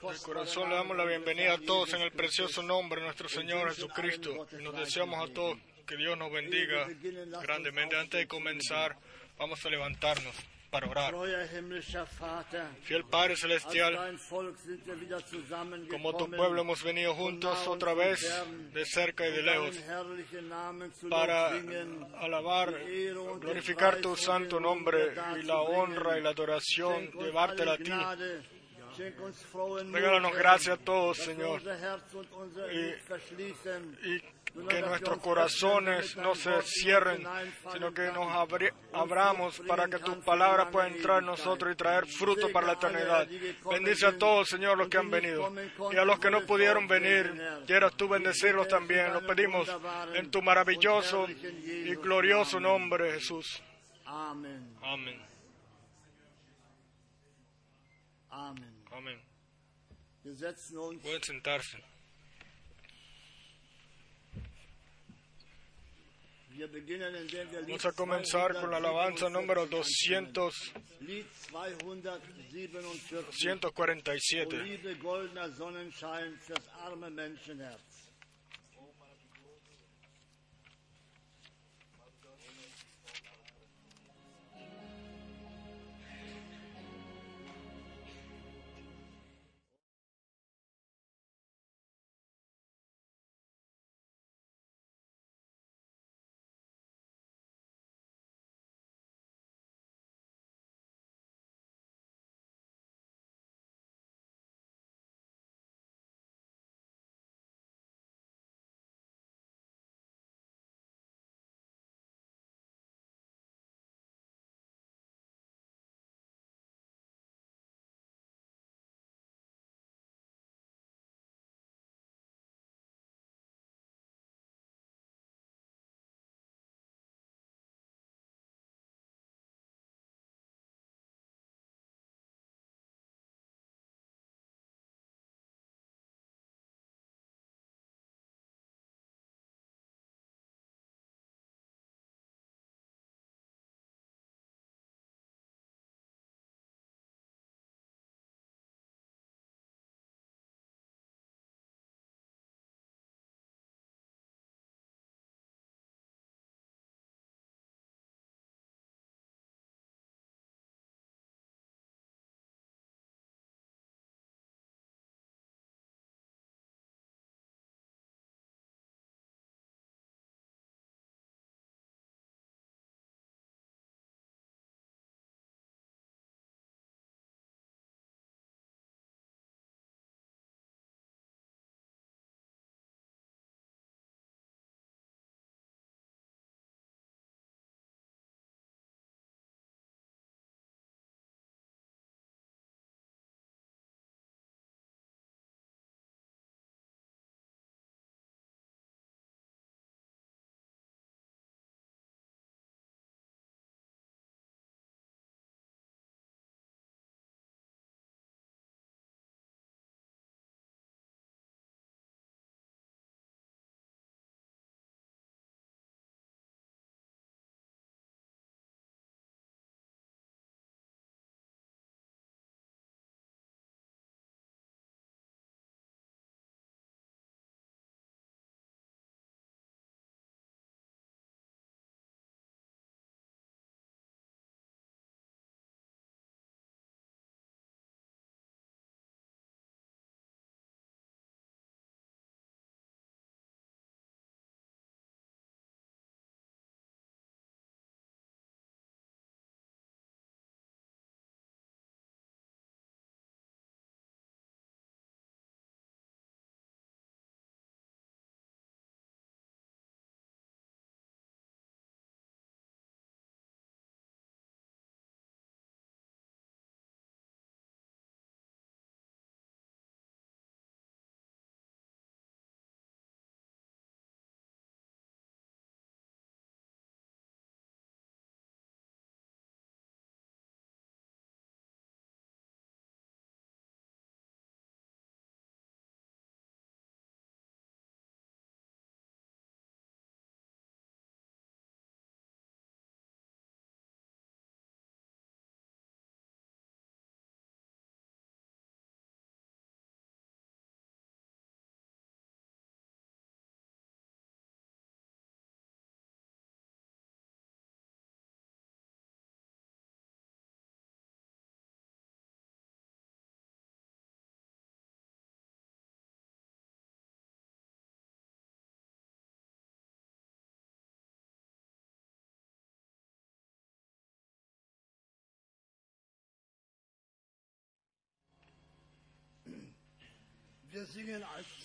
De corazón le damos la bienvenida a todos en el precioso nombre de nuestro Señor Jesucristo. y nos deseamos a todos que Dios nos bendiga grandemente. Antes de comenzar, vamos a levantarnos para orar. Fiel Padre Celestial, como tu pueblo hemos venido juntos otra vez, de cerca y de lejos, para alabar, glorificar tu santo nombre y la honra y la adoración, llevártela a ti. Regálanos Herr, gracia a todos, Señor, Y- y que nuestros corazones no se cierren, sino que nos abri- abramos para que tu palabra pueda entrar en nosotros y traer fruto para la eternidad. Bendice a todos, Señor, los que han venido. Y a los que no pudieron venir, quieras tú bendecirlos también. Lo pedimos en tu maravilloso y glorioso nombre, Jesús. Amén. Amén. Uns Pueden sentarse. Wir beginnen, indem wir Lied Vamos a comenzar con la alabanza número 200, Lied 247.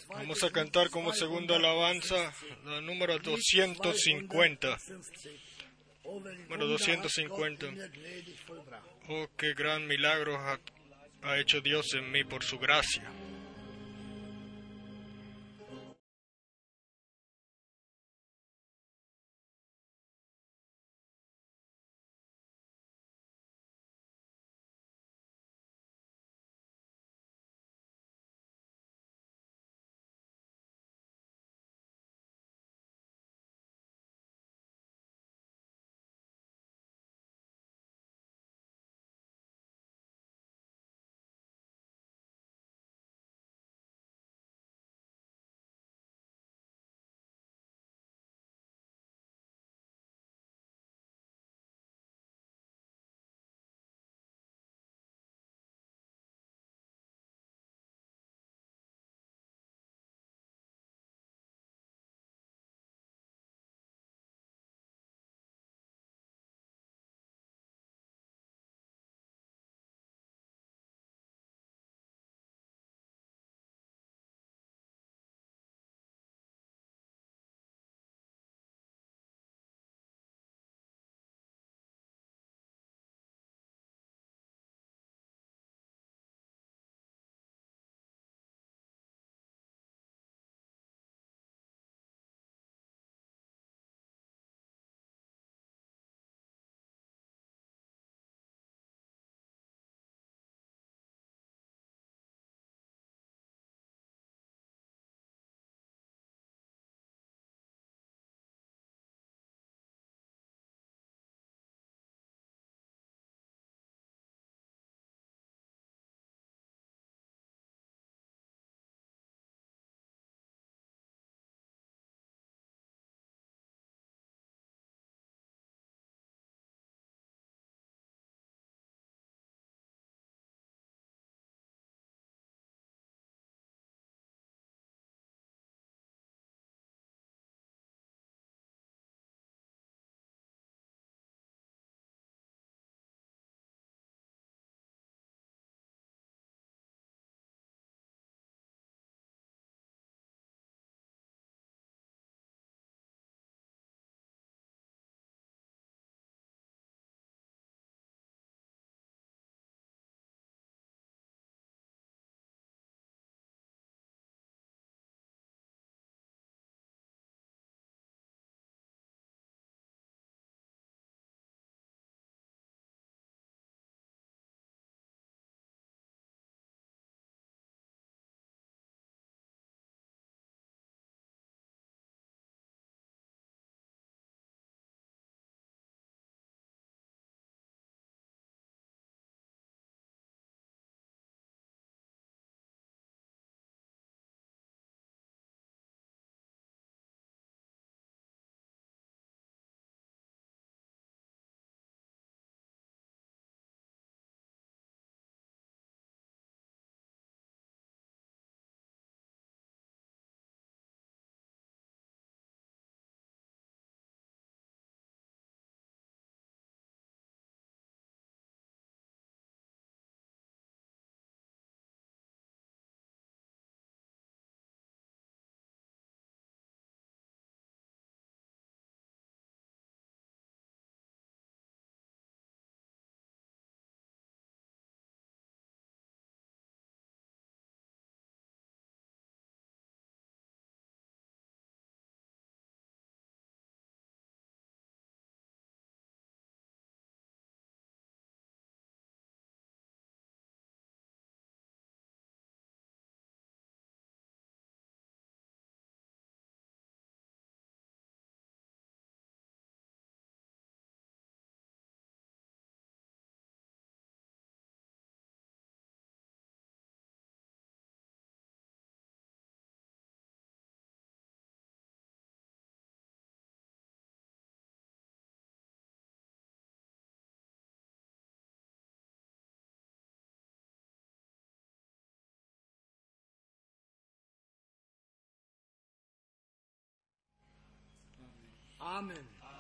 Vamos a cantar como segunda alabanza la número 250. Oh, welch Bueno, Wunder hat 250. Gott in mir gnädig vollbracht. Oh, qué gran milagro ha hecho Dios en mí por su gracia.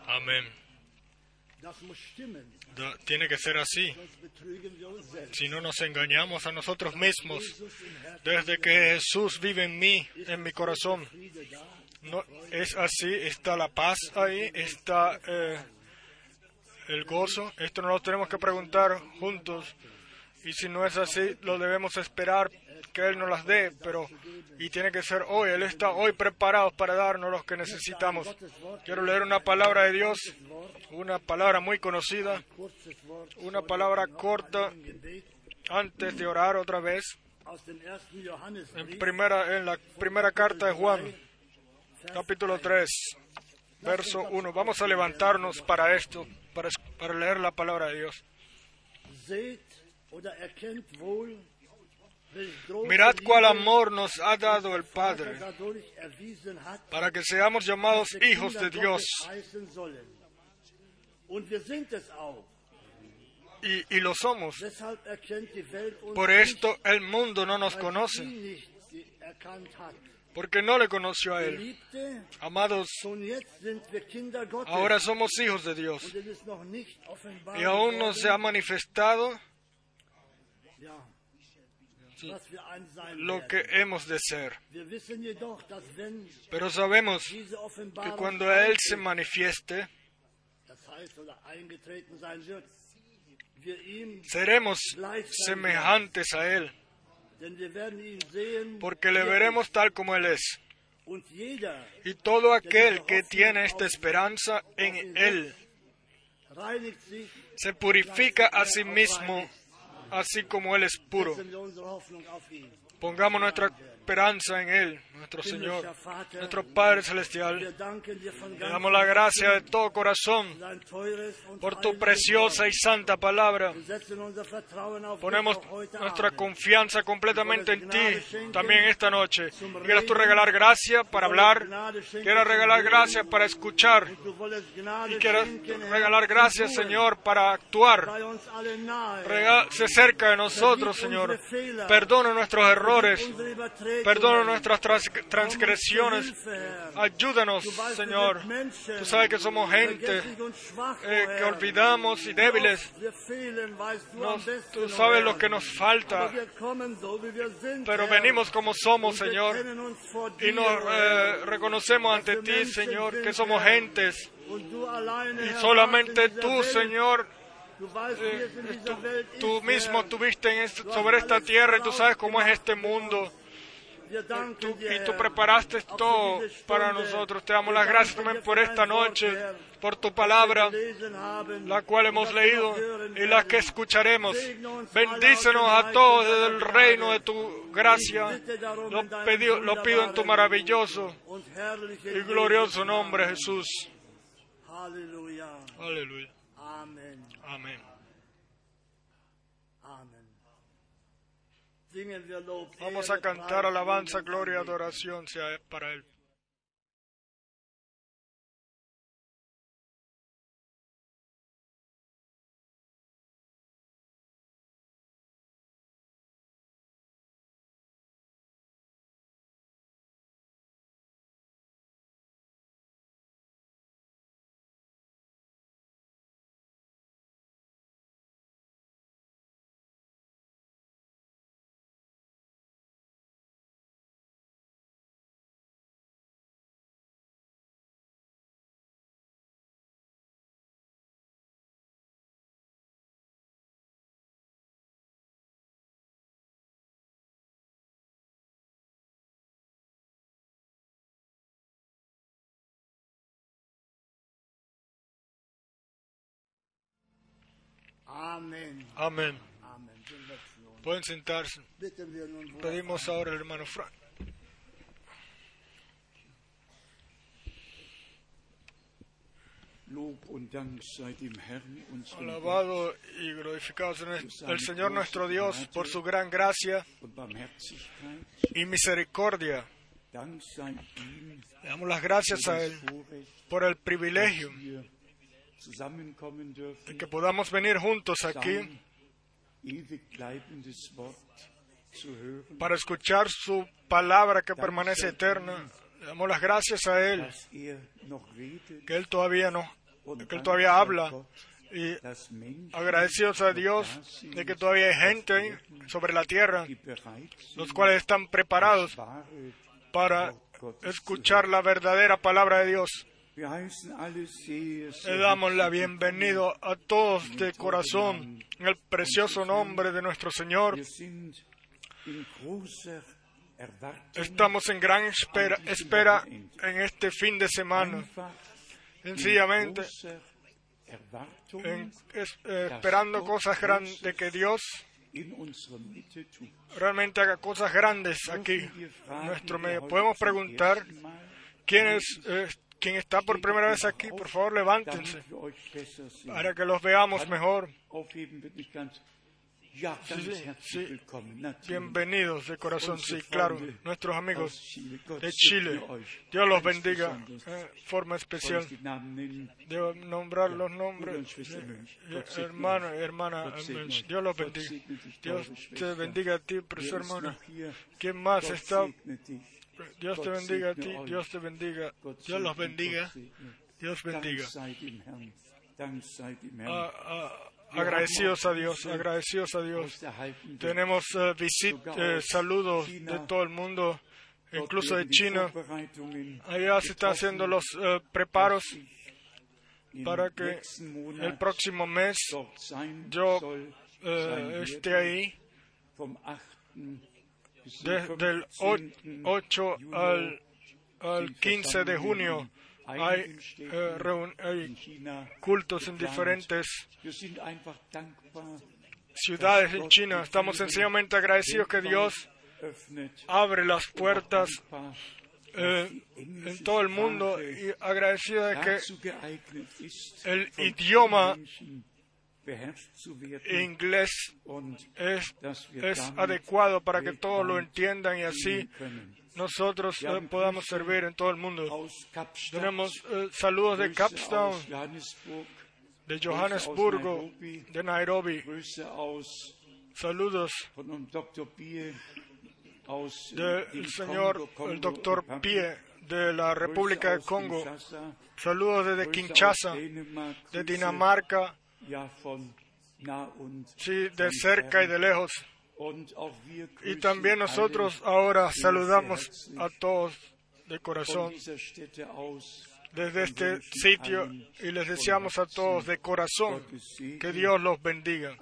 Amén. Da- Tiene que ser así. Si no nos engañamos a nosotros mismos. Desde que Jesús vive en mí, en mi corazón, no es así. Está la paz ahí, está eh, el gozo. Esto no lo tenemos que preguntar juntos. Y si no es así, lo debemos esperar que Él nos las dé. Pero y tiene que ser hoy. Él está hoy preparado para darnos lo que necesitamos. Quiero leer una palabra de Dios, una palabra muy conocida, una palabra corta antes de orar otra vez. En, primera, en la primera carta de Juan, capítulo 3, verso 1. Vamos a levantarnos para esto, para, para leer la palabra de Dios. Mirad cuál amor nos ha dado el Padre para que seamos llamados hijos de Dios. Y, y lo somos. Por esto el mundo no nos conoce, porque no le conoció a Él. Amados, ahora somos hijos de Dios. Y aún no se ha manifestado lo que hemos de ser. Pero sabemos que cuando Él se manifieste, seremos semejantes a Él, porque le er veremos tal como Él es. Y todo aquel que tiene esta esperanza en Él se purifica a sí mismo, así como Él es puro. Pongamos nuestra esperanza en Él, nuestro Señor, nuestro Padre Celestial. Le damos la gracia de todo corazón por tu preciosa y santa palabra. Ponemos nuestra confianza completamente en ti también esta noche. Quieras tú regalar gracia para hablar, quieras regalar gracia para escuchar y quieras regalar gracias. Señor, para actuar. Rega- se cerca de nosotros, Señor. Perdona nuestros errores. Perdona nuestras transgresiones. Ayúdanos, Señor. Tú sabes que somos gente eh, que olvidamos y débiles. Tú sabes lo que nos falta, pero venimos como somos, Señor. Y nos eh, reconocemos ante ti, Señor, que somos gentes. Y solamente tú. Señor, eh, tú, mismo Herr. estuviste en sobre esta tierra y tú sabes cómo es este mundo. Tú- dir, y tú preparaste todo para nosotros. Te damos las gracias también por esta noche, por tu palabra, la cual hemos leído y la que escucharemos. Bendícenos a todos desde el reino de tu gracia. Lo, in deinem pedi- lo pido en tu maravilloso y glorioso nombre, Jesús. Aleluya. Amen. Amén. Vamos a cantar alabanza, gloria, adoración sea para Él. Amén. Nun. Pueden sentarse. Pedimos ahora al hermano Frank. Alabado y glorificado el Señor nuestro Dios por su gran gracia y misericordia. Le damos las gracias a Él por el privilegio dürfen, que podamos venir juntos aquí para escuchar su palabra que permanece eterna. Le damos las gracias a Él, que Él todavía und que Él todavía habla. Y agradecidos a Dios de que todavía hay gente sobre la tierra, los cuales están preparados para escuchar la verdadera palabra de Dios. Le damos la bienvenida a todos de corazón en el precioso nombre de nuestro Señor. Estamos en gran espera, espera en este fin de semana, sencillamente en- es- eh, esperando cosas grandes, de que Dios realmente haga cosas grandes aquí en nuestro medio. Podemos preguntar ersten Mal. quién es, eh, quién está por primera vez aquí. Por favor, levántense para que los veamos mejor. Sí. Bienvenidos de corazón, sí, claro, nuestros amigos de Chile. Dios los bendiga de forma Soll especial. Debo nombrar los nombres. Eh, Hermano hermana. Dios los bendiga. Dios te bendiga a ti, hermano. noch hier? ¿Quién más está? Dios te bendiga a ti. Dios te bendiga. Dios los bendiga. Dios bendiga. Ah, ah, agradecidos a Dios, agradecidos a Dios. Tenemos eh, visit- eh, saludos de todo el mundo, incluso de China. Allá se están haciendo los eh, preparos para que el próximo mes yo esté ahí de- del 15. 8 Juni al, al sind 15 de junio. Hay, eh, reun- cultos en diferentes ciudades en China. Estamos sencillamente agradecidos que Dios abre las puertas eh, en todo el mundo y agradecidos de que el idioma inglés es, es adecuado para que todos lo entiendan y así nosotros eh, podamos servir en todo el mundo. Tenemos eh, saludos de Capstown, de Johannesburgo, de Nairobi, saludos äh, del señor el doctor Pie de la República de Congo, saludos desde Kinshasa, de Dinamarca, sí, de cerca y de lejos. Y también nosotros ahora saludamos a todos de corazón. Desde este sitio y les deseamos a todos de corazón que Dios los bendiga.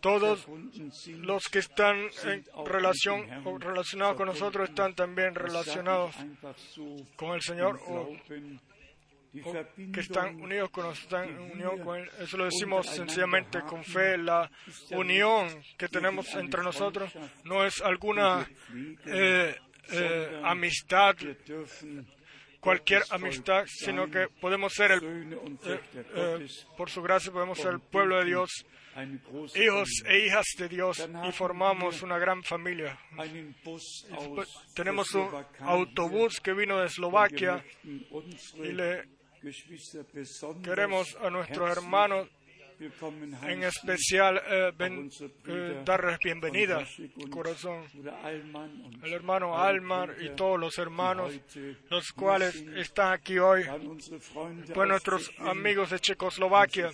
Todos los que están en relación o relacionados con nosotros están también relacionados con el Señor o, Glauben. Die o Verbindung que están unidos con nosotros, están unión con Él. Eso lo decimos sencillamente con fe. La unión que tenemos entre nosotros no es alguna eh, eh, amistad, cualquier amistad, sino que podemos ser el eh, eh, por su gracia podemos ser el pueblo de Dios, hijos e hijas de Dios y formamos una gran familia. Tenemos un autobús que vino de. Eslovaquia y le queremos a nuestros hermanos en especial eh, ben- eh, darles von bienvenida, Braschik und corazón. El hermano Almar y todos los hermanos, los cuales están aquí hoy, pues nuestros amigos de Checoslovaquia,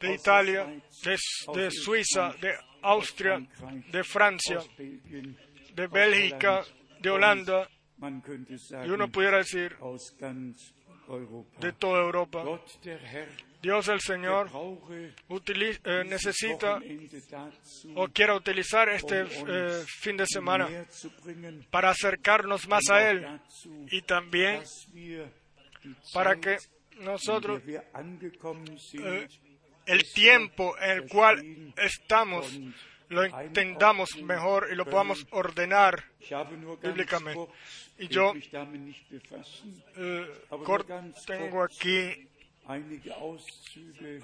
de Italia, de, Suiza, de aus Austria, de Francia, de Bélgica, de Holanda, y uno pudiera decir de toda Europa. Dios el Señor eh, necesita o quiera utilizar este um uns eh, fin de semana para acercarnos más a Él y también para que nosotros eh, el tiempo en el cual estamos lo entendamos mejor y lo podamos ordenar bíblicamente. Y yo eh, tengo aquí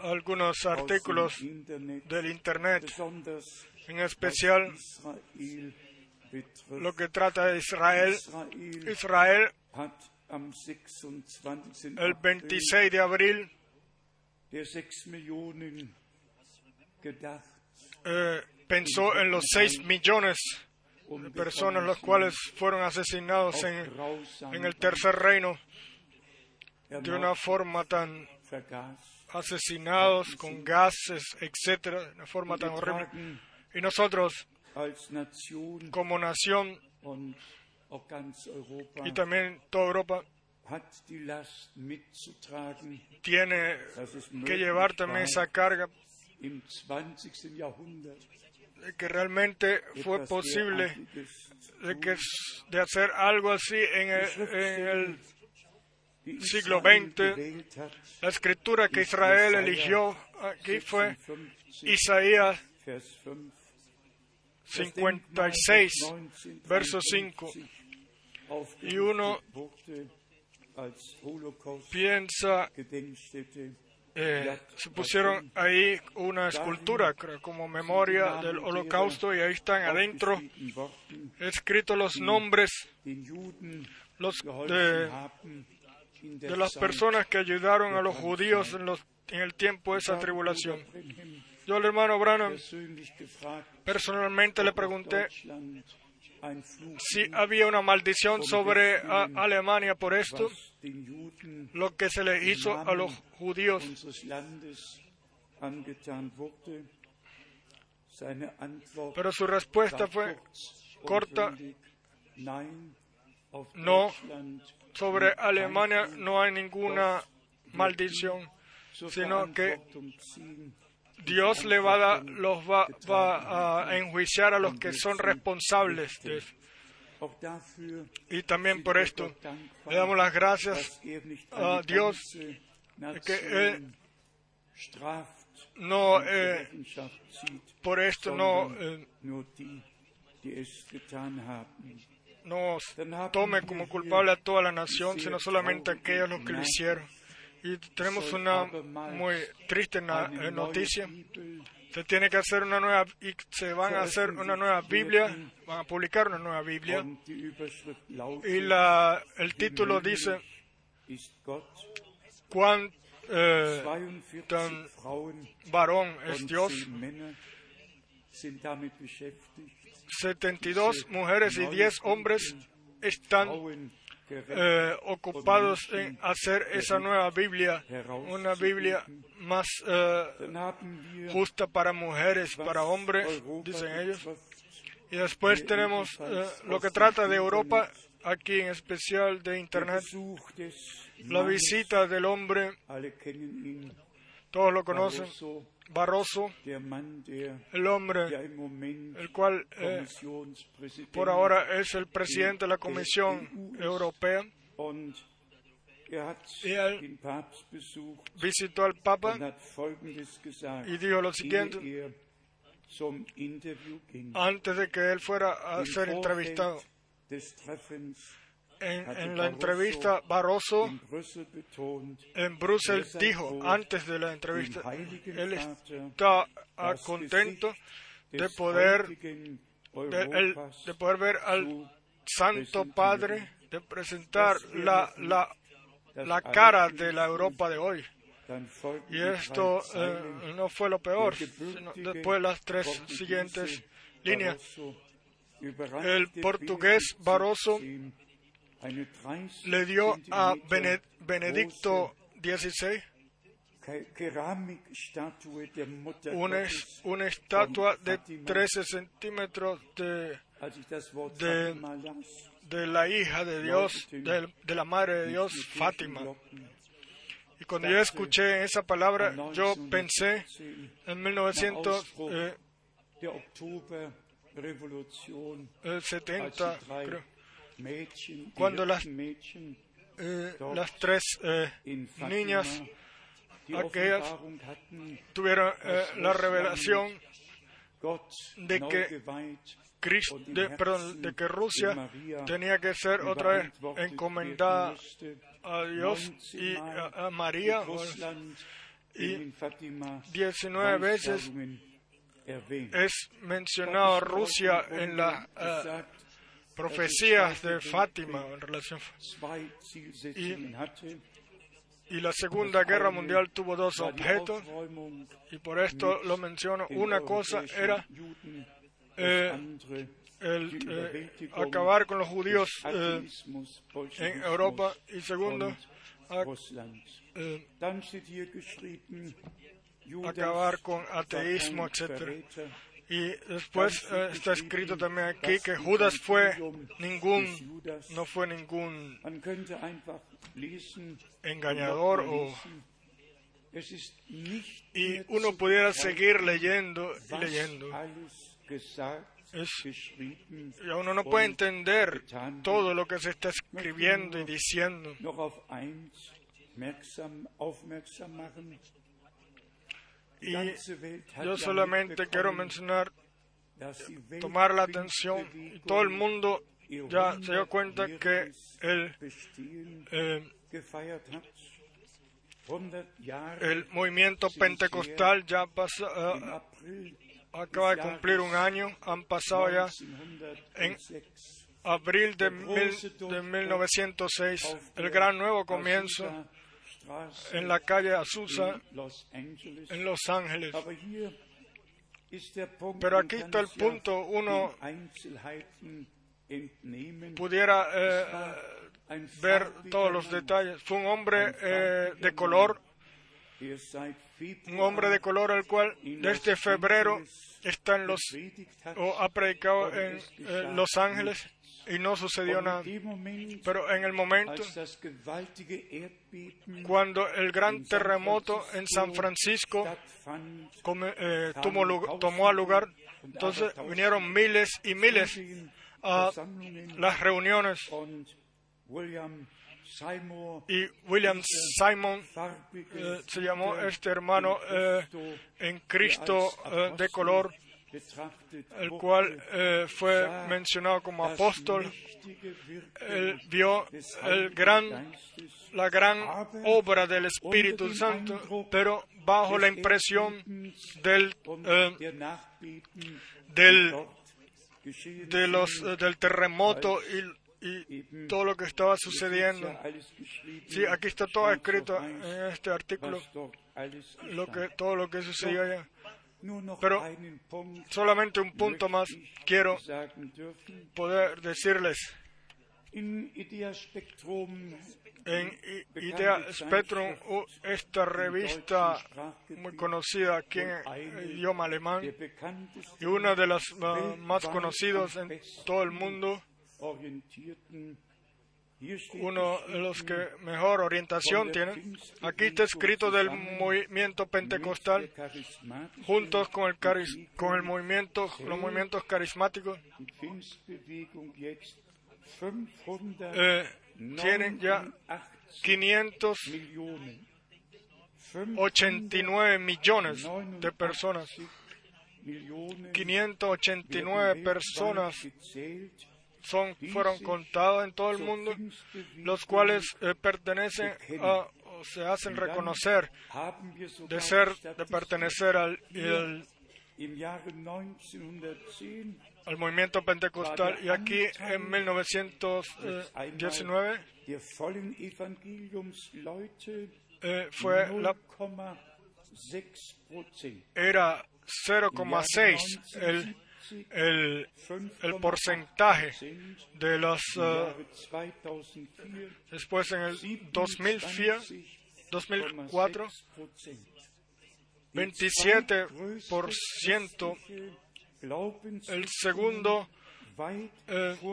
algunos artículos del Internet, en especial lo que trata de Israel. Israel Israel hat am 26. el April 26 de abril der 6 Millionen gedacht, eh, pensó en los 6 millones personas los cuales fueron asesinados en, en el tercer reino. de una forma tan asesinados con gases, etcétera, de una forma tan horrible. Y nosotros, como nación y también toda Europa, tiene que llevar también esa carga im 20. Jahrhundert de que realmente fue posible de, que, de hacer algo así en el, en el siglo XX. La escritura que Israel eligió aquí fue 56, Isaías Vers 5. 56, verso 5. Y uno Piensa, eh, se pusieron ahí una escultura como memoria del holocausto y ahí están adentro. escritos los nombres los de, las personas que ayudaron a los judíos en, los, en el tiempo de esa tribulación. Yo al hermano Branham personalmente le pregunté si había una maldición sobre a- Alemania por esto, lo que se le hizo a los judíos. Pero su respuesta fue corta. No, sobre Alemania no hay ninguna maldición, sino que. Dios le va a los va, va a enjuiciar a los que son responsables de eso. Y también por esto le damos las gracias a Dios, que Él straft no eh, por esto no, eh, tome como culpable a toda la nación, sino solamente a aquellos los que lo hicieron. Y tenemos una muy triste eh, noticia. Se tiene que hacer una nueva y se van a hacer una nueva Biblia, van a publicar una nueva Biblia. Y la el título dice cuán eh, 42 dann Frauen varón es Dios, 10 Männer sind damit beschäftigt, 72 mujeres y 10 hombres están eh, ocupados en hacer esa nueva Biblia, una Biblia más eh, justa para mujeres, para hombres, dicen ellos. Y después tenemos eh, lo que trata de Europa, aquí en especial de Internet, la visita del hombre, todos lo conocen, Barroso, el hombre, el cual eh, por ahora es el presidente de la Comisión Europea, und er Y él- visitó al Papa y dijo lo siguiente, er antes de que él fuera a ser entrevistado. En, en la entrevista, Barroso en Bruselas dijo, antes de la entrevista, él está contento de poder, de, poder ver al Santo. Padre, de presentar la, la, la cara de la Europa de hoy. Y esto eh, no fue lo peor, sino después las tres siguientes líneas. El portugués Barroso XVI eine 30 Le dio a Benedicto XVI una, una estatua de Fátima. 13 centímetros de, de- la hija de Dios, de, de la madre de Dios, Fátima. Y cuando yo escuché esa palabra, yo pensé 1917, en nach Ausbruch 1970, der Oktoberrevolution, als die 70, drei creo, Cuando las- eh, las tres eh, niñas aquellas tuvieron eh, la revelación de que im de, que Rusia tenía que ser otra vez encomendada a Dios y a, María. Russland y in den Fatima 19 veces es mencionado Rusia en eh, profecías de Fátima en relación. hatte, Y la Segunda Guerra Mundial tuvo dos objetos y por esto lo menciono. Una cosa era eh, el eh, acabar con los judíos eh, en Europa y segundo a- acabar con ateísmo, etc. Y después eh, está escrito también aquí que Judas fue ningún, no fue ningún engañador o y uno pudiera seguir leyendo y leyendo. Es- Y uno no puede entender todo lo que se está escribiendo y diciendo. Y yo solamente quiero mencionar, tomar la atención, y todo el mundo ya se dio cuenta que 100-jähriges el, eh, gefeiert hat. 100 Jahre el movimiento pentecostal ya pasa, eh, acaba de cumplir un año, han pasado ya 1906 abril de, mil- de 1906, el gran nuevo comienzo en la calle Azusa en Los Ángeles. Pero aquí está el punto, uno. Pudiera eh, ver todos los detalles. Fue un hombre eh, de color, un hombre de color el cual desde febrero está en los o ha predicado en eh, Los Ángeles y no sucedió nada. Pero en el momento cuando el gran terremoto en San Francisco eh, tomó, tomó a lugar, entonces vinieron miles y miles a las reuniones y William Simon eh, se llamó este hermano eh, en Cristo eh, de color, el cual eh, fue mencionado como apóstol. Él vio el gran, la gran obra del Espíritu Santo, pero bajo la impresión del, eh, Nachbeten del, de los, eh, del terremoto y, y todo lo que estaba sucediendo. Sí, aquí está todo escrito en este artículo, lo que, todo lo que sucedió allá. Pero Solamente un punto más quiero poder decirles. En Idea Spectrum, esta revista muy conocida aquí en el idioma alemán y una de las uh, más conocidas en todo el mundo, uno de los que mejor orientación tiene. Aquí está escrito del movimiento pentecostal juntos con el, caris- con el movimiento, los movimientos carismáticos, 589 eh, tienen ya 500 Millionen. 89 millones de personas. Millionen 589 personas son, fueron contados en todo el mundo, los cuales eh, pertenecen a, o se hacen reconocer de ser, de pertenecer al, el- im Jahre 1910 al movimiento pentecostal. Y aquí en 1919 der vollen Evangeliumsleute eh, fue la, 0,6 Prozent. era 0,6 el, el, el porcentaje de los... Im eh, Jahre 2004 después en el 2004, 2004 27% el segundo eh,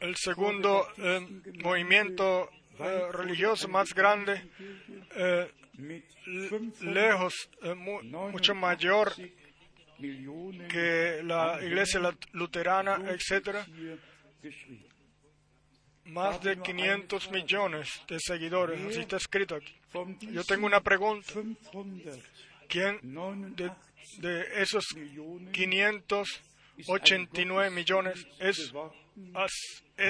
el segundo eh, movimiento religioso más grande, lejos, eh, mu- mucho mayor que la iglesia luterana, etcétera, más de 500 millones de seguidores, así está escrito aquí. Yo tengo una pregunta. ¿Quién de, de esos 589 millones es, ha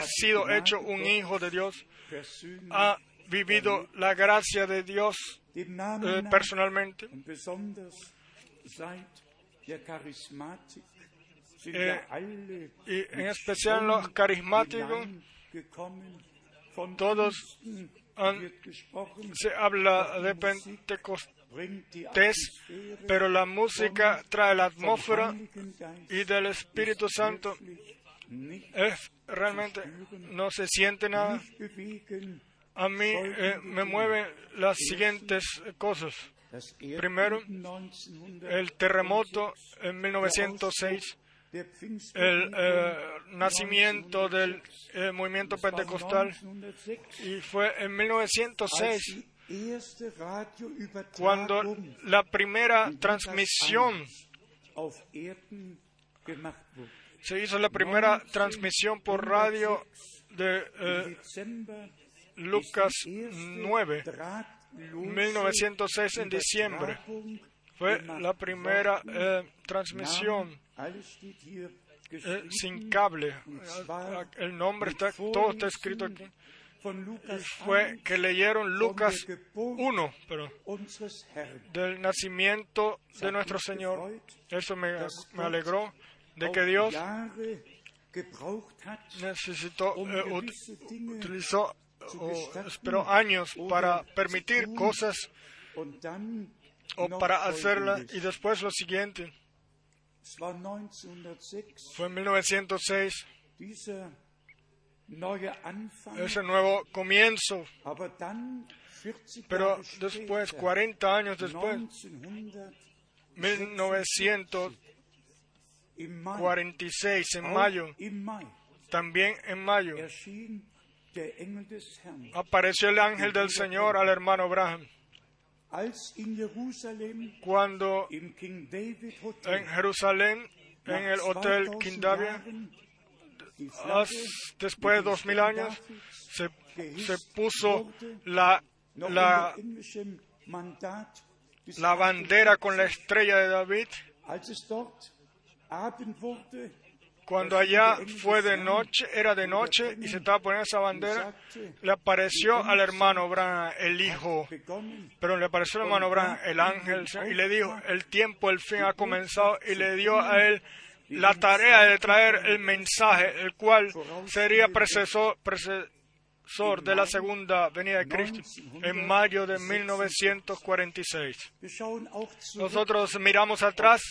sido hecho un hijo de Dios? ¿Ha vivido la gracia de Dios eh, personalmente? Eh, Y en especial los carismáticos, todos han- se habla de Pentecostés, pero la música trae la atmósfera y del Espíritu Santo es realmente no se siente nada. A mí eh, me mueven las siguientes cosas. Primero, Erdbeben 1906, El terremoto en 1906, der el eh, nacimiento del eh, movimiento pentecostal 1906, y fue en als 1906 die erste cuando la primera transmisión se hizo la primera transmisión por radio de eh, Lucas ist die erste 9, drahtlose 1906 en diciembre. Fue la primera eh, transmisión eh, sin cable. Und zwar El nombre está, todo está escrito aquí. fue 1 que leyeron Lucas der Geburt 1, pero del nacimiento de nuestro Señor. Eso me, me alegró de que Dios necesitó, um eh, utilizó o esperó años para permitir cosas o para hacerlas y después lo siguiente. Es war 1906, Fue en 1906 dieser neue Anfang, ese nuevo comienzo, aber dann 40 pero después, später, 40 años después, 1900, 1946 im Mai, en mayo, también en mayo, apareció el ángel del Señor al hermano Abraham. Cuando en Jerusalén, en el Hotel 2000 King David, después de dos mil años, se, se puso la bandera con la estrella de David. Cuando allá fue de noche, era de noche y se estaba poniendo esa bandera, le apareció al hermano Abraham, el hijo, pero le apareció al hermano Abraham, el ángel, y le dijo, el tiempo, el fin ha comenzado, y le dio a él la tarea de traer el mensaje, el cual sería precesor, precesor de la segunda venida de Cristo, en mayo de 1946. wir schauen auch zurück Nosotros miramos atrás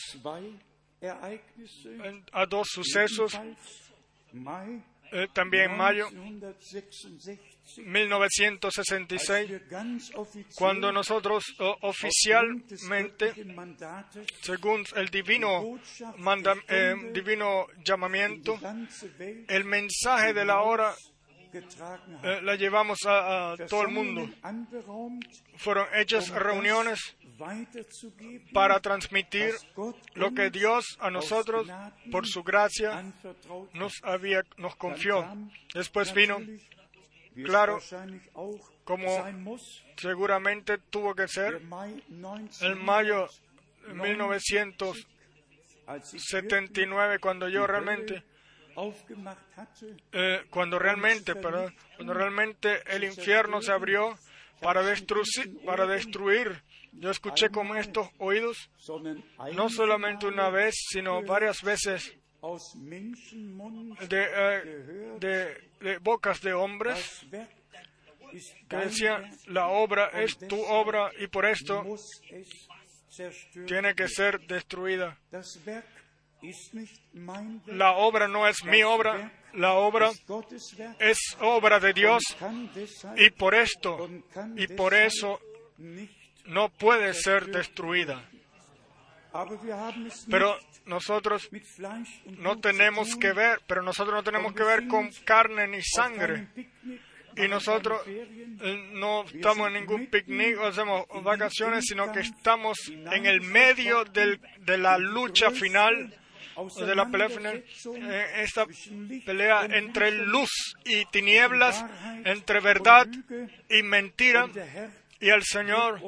a dos sucesos, eh, también en mayo 1966, 1966, als wir ganz offiziell cuando nosotros des oficialmente, según el divino, manda- eh, divino llamamiento, el mensaje de la hora eh, la llevamos a, a todo el mundo. Fueron hechas um reuniones para transmitir lo que Dios a nosotros, por su gracia, nos había, nos confió. Después vino, claro, como seguramente tuvo que ser, el mayo 1979, 1979, als ich cuando yo realmente eh, cuando realmente, perdón, cuando realmente el infierno se abrió para destruir, para destruir. Yo escuché con estos oídos no solamente una vez, sino varias veces de, eh, de- de bocas de hombres que decían, la obra es tu obra y por esto tiene que ser destruida. La obra no es mi obra, la obra es obra de Dios y por esto y por eso. No puede ser destruida. Pero nosotros no tenemos que ver, pero nosotros no tenemos que ver con carne ni sangre. Y nosotros no estamos en ningún picnic o hacemos vacaciones, sino que estamos en el medio de la lucha final, de la pelea final, eh, esta pelea entre luz y tinieblas, entre verdad y mentira, y el Señor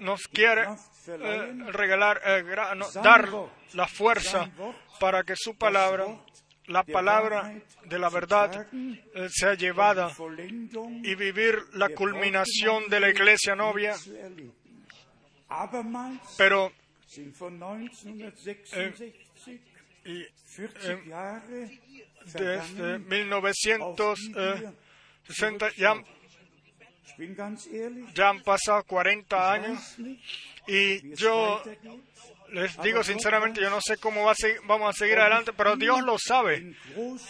nos quiere eh, regalar, eh, dar la fuerza para que su palabra, la palabra de la verdad, eh, sea llevada y vivir la culminación de la iglesia novia, pero sind von 1966 y 40 Jahre desde vergangen, 1960 ya, ya han pasado 40 ich años y yo les digo sinceramente, yo no sé cómo va a segui- vamos a seguir adelante, pero Dios lo sabe.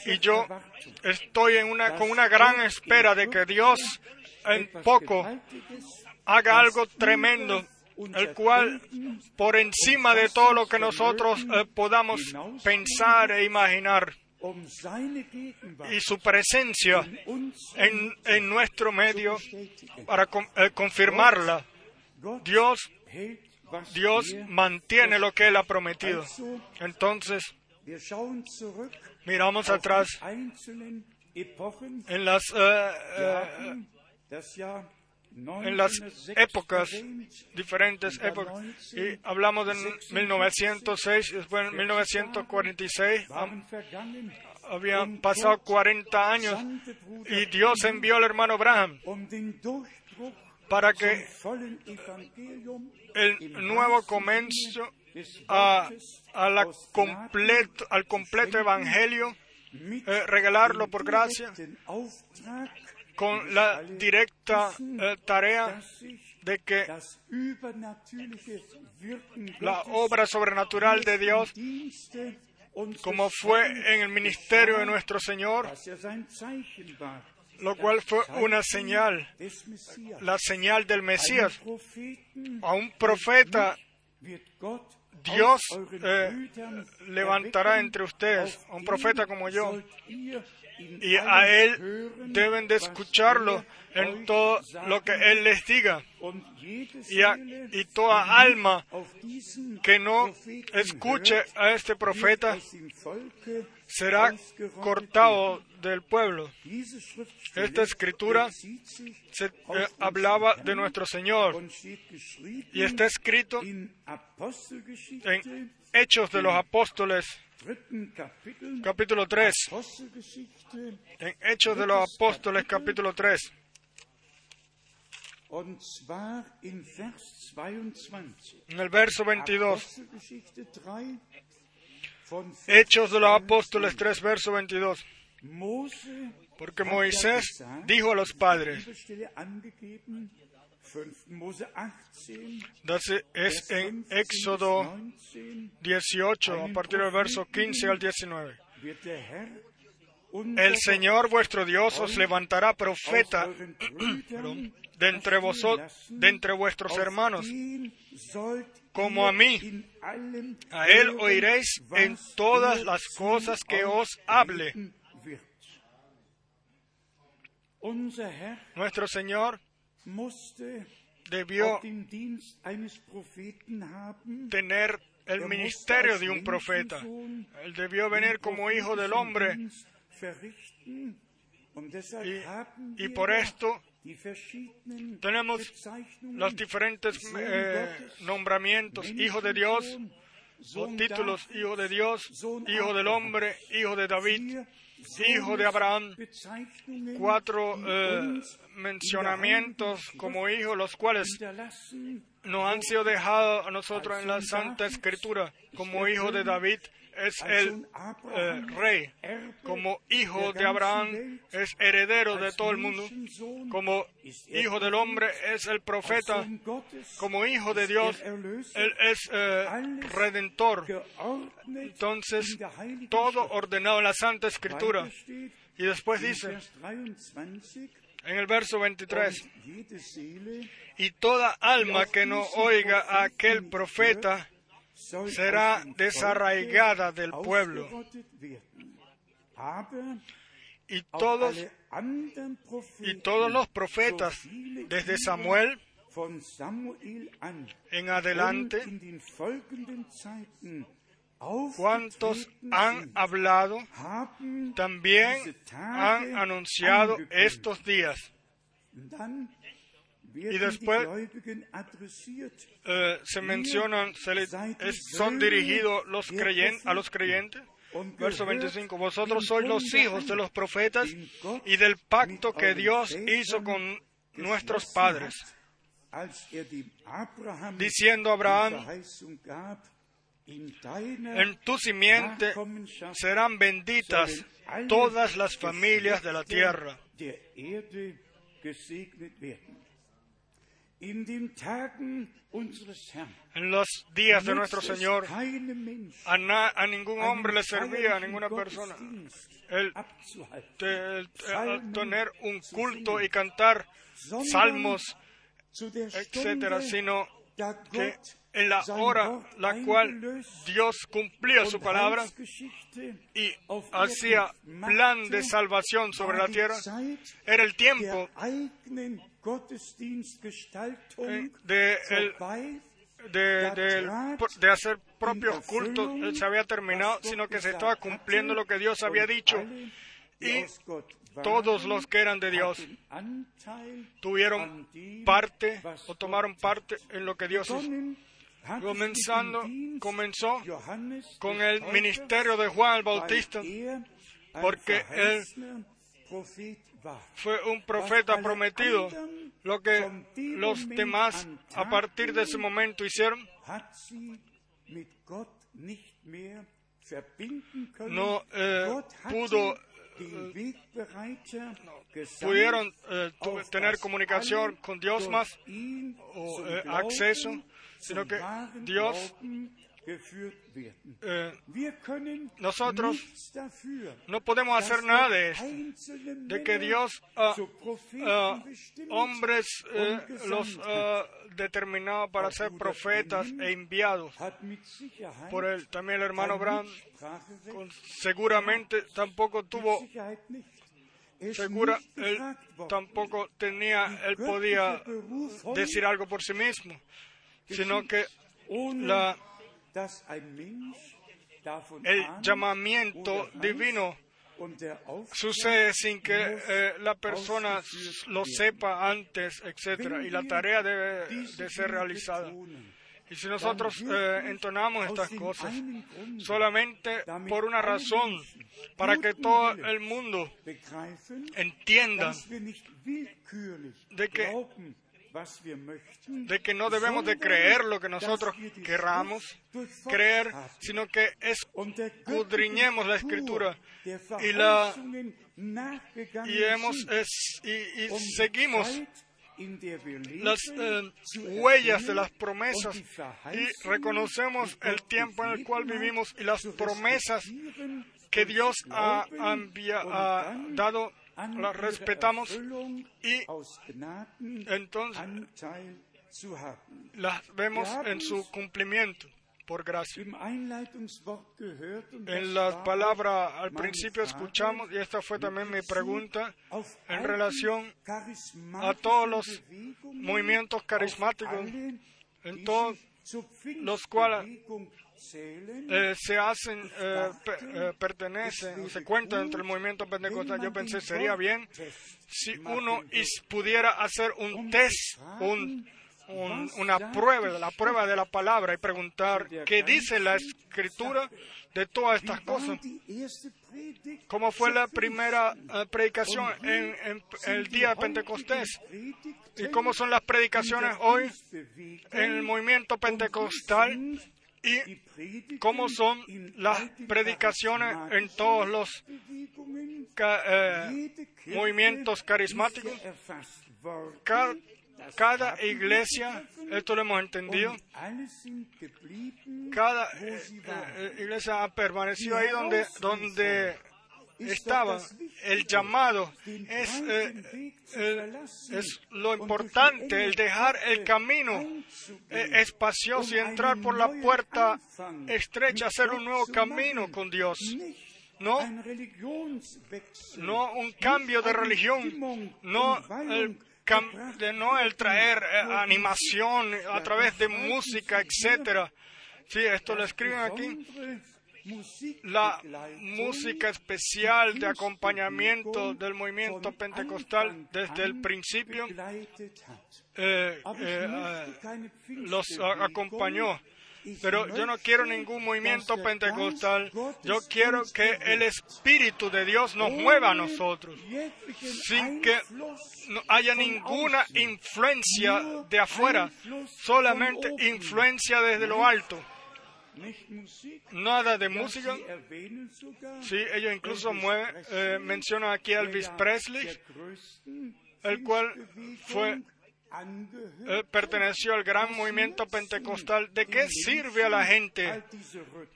Y yo estoy en una, con una gran espera de que Dios en poco haga algo tremendo, el cual por encima de todo lo que nosotros eh, podamos pensar e imaginar y su presencia en, en nuestro medio para con- eh, confirmarla. Dios, Dios mantiene lo que Él ha prometido. Entonces, miramos atrás en las, eh, eh, en las 1906 épocas, diferentes épocas. Y hablamos de 1906, después en 1946, ham- waren vergangen, habían pasado 40 años y Dios envió al hermano Abraham para que el nuevo comienzo a, a la aus completo, al completo evangelio, eh, regalarlo por gracia, con la directa eh, tarea de que la obra sobrenatural de Dios, como fue en el ministerio de nuestro Señor, er lo cual fue una señal, la señal del Mesías. A un profeta Dios eh, levantará entre ustedes. A un profeta como yo, y a él deben de escucharlo en todo lo que Él les diga. Y, y toda alma que no escuche a este profeta será cortado del pueblo. Esta escritura Se, eh, hablaba de nuestro Señor y está escrito en Hechos de los Apóstoles, capítulo 3. Apostelgeschichte, En Hechos de los Apóstoles, capítulo 3. und zwar in Vers 22. En el verso 22. Apostelgeschichte 3, von Vers Hechos de los Apóstoles 3, verso 22. Mose Porque Moisés dijo a los padres, Bibelstelle angegeben, 5. Mose 18, das es en Éxodo 19, 18, a partir del verso 15 al 19. wird der Herr unser El Señor vuestro Dios os levantará profeta de entre, vosotros, de entre vuestros hermanos. como a mí. A él oiréis en todas las cosas que os hable. Nuestro Señor debió tener el Er ministerio de un profeta. Él debió venir como hijo del hombre. Y, por esto tenemos los diferentes eh, nombramientos, hijo de Dios, los títulos, hijo de Dios, hijo del hombre, hijo de David, hijo de Abraham, cuatro eh, mencionamientos como hijos, los cuales nos han sido dejados a nosotros en la Santa Escritura. Como hijo de David es als el eh, rey. Como hijo de Abraham es heredero de todo el mundo. Como hijo del hombre es el profeta. Como hijo de Dios, él es eh, redentor. Entonces, todo ordenado en la Santa Escritura. Y después dice Vers 23, en el verso 23, und jede Seele y toda alma que no oiga a aquel profeta será desarraigada del pueblo. Y todos, y todos los profetas, desde Samuel en adelante, cuantos han hablado, también han anunciado estos días. Y después. Eh, se mencionan, se le- es- son dirigidos los creyen- a los creyentes. Verso gehört 25, vosotros sois los hijos de los profetas y del pacto que Dios hizo con nuestros padres, er diciendo a Abraham, en tu simiente serán benditas todas las familias de la tierra. En los días de nuestro Señor, a, na- a ningún hombre le servía, a ninguna persona, el tener un culto y cantar salmos, etcétera, sino que en la hora la cual Dios cumplía su palabra y hacía plan de salvación sobre la tierra, era el tiempo eh, de, el- de, de hacer propios cultos, se había terminado, sino que se estaba cumpliendo lo que Dios había dicho. Y Todos los que eran de Dios tuvieron parte o tomaron parte en lo que Dios hizo. Es Comenzando, comenzó con el ministerio de Juan el Bautista, porque él fue un profeta prometido. Lo que los demás a partir de ese momento hicieron. No, eh, pudo, gesandt, pudieron eh, tener comunicación con Dios más o eh, acceso, sino que Dios eh, nosotros no podemos hacer nada de esto, de que Dios hombres eh, und gesandt los hat. determinados para ser profetas e enviados por él. También el hermano kein Brand Mitspracherecht, con- seguramente tampoco tuvo. Es segura él tampoco tenía él podía decir algo por sí mismo sino que la el llamamiento divino sucede sin que eh, la persona lo sepa antes, etcétera, y la tarea debe de ser realizada. Y si nosotros eh, entonamos estas cosas solamente por una razón, para que todo el mundo entienda de que- de que no debemos de creer lo que nosotros querramos creer, sino que escudriñemos la escritura y la- y hemos es- y, y um seguimos las eh, huellas de las promesas. Y reconocemos el tiempo en el cual vivimos y las promesas que Dios ha, ha ha dado, las respetamos y entonces las vemos en su cumplimiento por gracia. En las palabras al principio escuchamos, y esta fue también mi pregunta, en relación a todos los movimientos carismáticos, en todos los cuales eh, se hacen, eh, pe- eh, pertenecen, se cuentan entre el movimiento pentecostal. Yo pensé, sería bien si uno is- pudiera hacer un test, un, un- una prueba, la prueba de la palabra y preguntar qué dice la escritura de todas estas cosas. ¿Cómo fue la primera eh, predicación en, en el día de Pentecostés? ¿Y cómo son las predicaciones hoy en el movimiento pentecostal? ¿Y cómo son las predicaciones en todos los eh, movimientos carismáticos? Cada, cada iglesia, esto lo hemos entendido, cada eh, eh, iglesia ha permanecido ahí donde, donde Ist estaba. doch das Wichtige, El llamado es, eh, eh, es lo importante, el dejar el camino eh, espacioso y entrar por la puerta estrecha, hacer un nuevo camino con Dios. No, no un cambio de religión, no el, de no el traer animación a través de música, etcétera. Sí, esto lo escriben aquí. La música especial de acompañamiento del movimiento pentecostal desde el principio eh, eh, keine los acompañó. Pero yo no quiero ningún movimiento pentecostal. Yo quiero que el Espíritu de Dios nos mueva a nosotros, sin que no haya ninguna influencia de afuera, solamente influencia desde lo alto. Nada de música. Sí, ellos incluso mueven, eh, mencionan aquí a Elvis Presley, el cual fue Él perteneció al gran movimiento pentecostal. ¿De qué sirve a la gente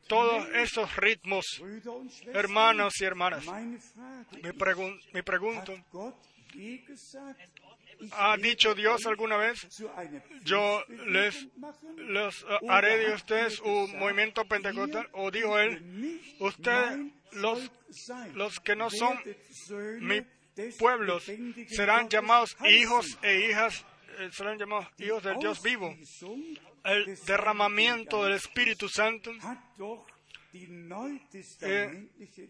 todos esos ritmos, hermanos y hermanas? Me, pregun- me pregunto, ¿ha dicho Dios alguna vez? Yo les, eh, haré de ustedes un movimiento pentecostal. ¿O dijo él, ustedes, los, que no son mi pueblos, serán llamados hijos e hijas, eh, serán llamados hijos del Dios vivo? El derramamiento del Espíritu Santo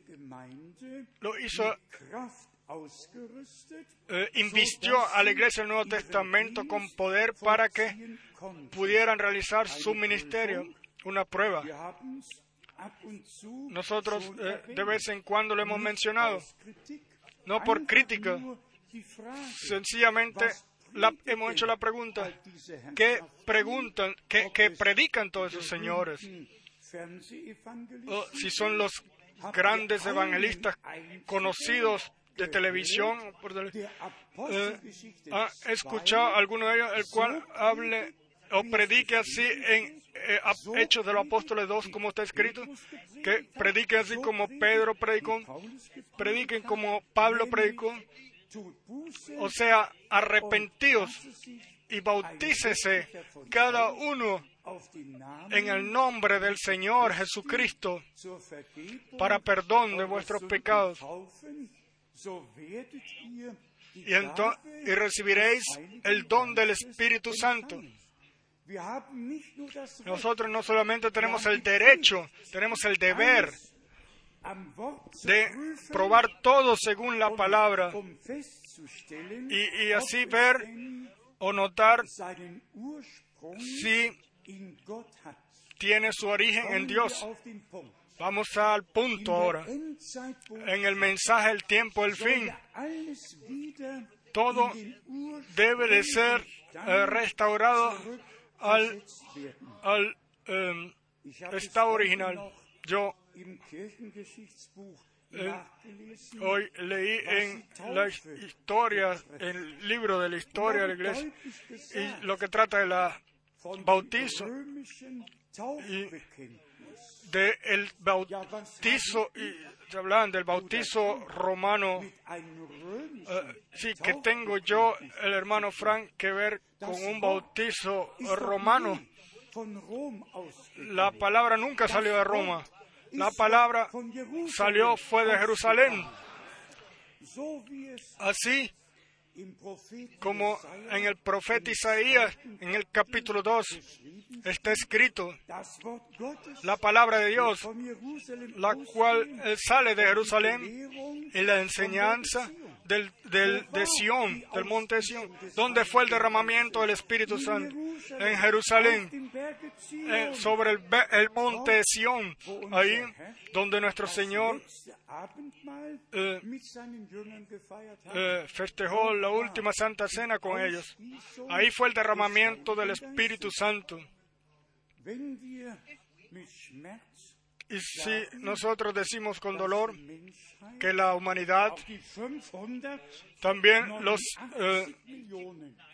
Gemeinde lo hizo, eh, invistió a la iglesia del Nuevo Testamento con poder para que pudieran realizar su ministerio. Una prueba. Nosotros eh, de vez en cuando lo hemos mencionado, no por crítica, sencillamente hemos hecho la pregunta, ¿qué preguntan, qué, predican todos esos señores? si son los grandes evangelistas conocidos de televisión, por tele- der eh, ¿ha escuchado alguno de ellos el cual hable o predique así en eh, Hechos de los Apóstoles 2, como está escrito? Que prediquen así como Pedro predicó, prediquen como Pablo predicó, o sea, arrepentidos y bautícese cada uno en el nombre del Señor Jesucristo para perdón de vuestros pecados y, recibiréis el don del Espíritu Santo. Nosotros no solamente tenemos el derecho, tenemos el deber de probar todo según la palabra y, y así ver o notar si tiene su origen en Dios. Vamos al punto ahora. En el mensaje El tiempo, el fin, todo debe de ser eh, restaurado al, em, estado original. Yo Eh, hoy leí en la historia, en el libro de la historia de la iglesia, y lo que trata de la bautizo de el bautizo y se hablaban del bautizo romano eh, sí que tengo yo el hermano Frank que ver con un bautizo romano. La palabra nunca salió de Roma. La palabra salió fue de Jerusalén. Así como en el profeta Isaías en el capítulo 2 está escrito la palabra de Dios la cual sale de Jerusalén y la enseñanza del, del, de Sión, del monte de Sión, donde fue el derramamiento del Espíritu Santo, en Jerusalén, eh, sobre el, el monte de Sión, ahí donde nuestro Señor eh, eh, festejó la última Santa Cena con ellos. Ahí fue el derramamiento del Espíritu Santo. Y si nosotros decimos con dolor que la humanidad, también los eh,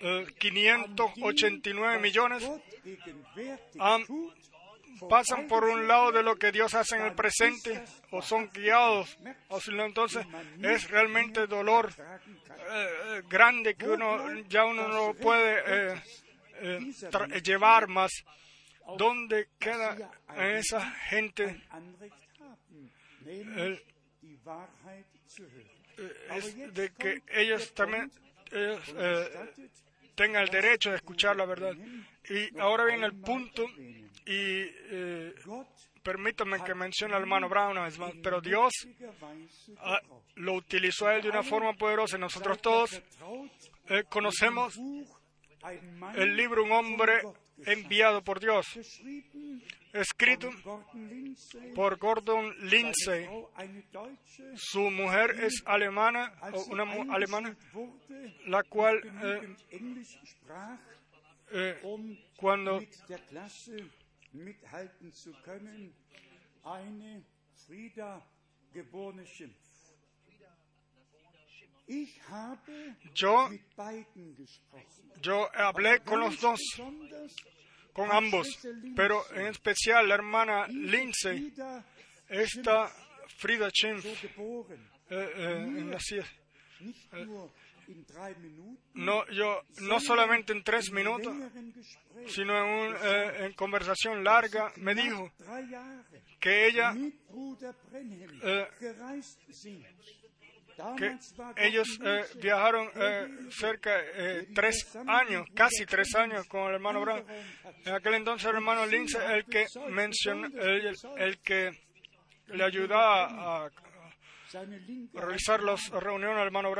eh, 589 millones han- pasan por un lado de lo que Dios hace en el presente o son guiados. O si no, entonces es realmente dolor eh, eh, grande que uno ya uno no puede eh, llevar más. ¿Dónde queda esa gente el- es de que ellos también ellos, tengan el derecho de escuchar la verdad? Y ahora viene el punto y eh, permítame que mencione al hermano Brown una vez más, pero Dios ah, lo utilizó a él de una forma poderosa. y Nosotros todos eh, conocemos el libro Un hombre enviado por Dios, escrito por Gordon Lindsay. Su mujer es alemana, una mu- alemana, la cual eh, eh, cuando der Klasse mithalten zu können, eine Frieda geborene Schimpf. Ich habe Yo, mit beiden gesprochen. yo hablé con los dos, con ambos, pero en especial la hermana Lindsay, esta Frida Schimpf, eh, eh, en la No, yo, no solamente en tres minutos, sino en, un, eh, en conversación larga, me dijo que ella, Eh, que ellos eh, viajaron eh, cerca de tres años, casi tres años con el hermano Brown. En aquel entonces el hermano Lindsay, el que mencionó, el, el que le ayudaba a realizar las reuniones al hermano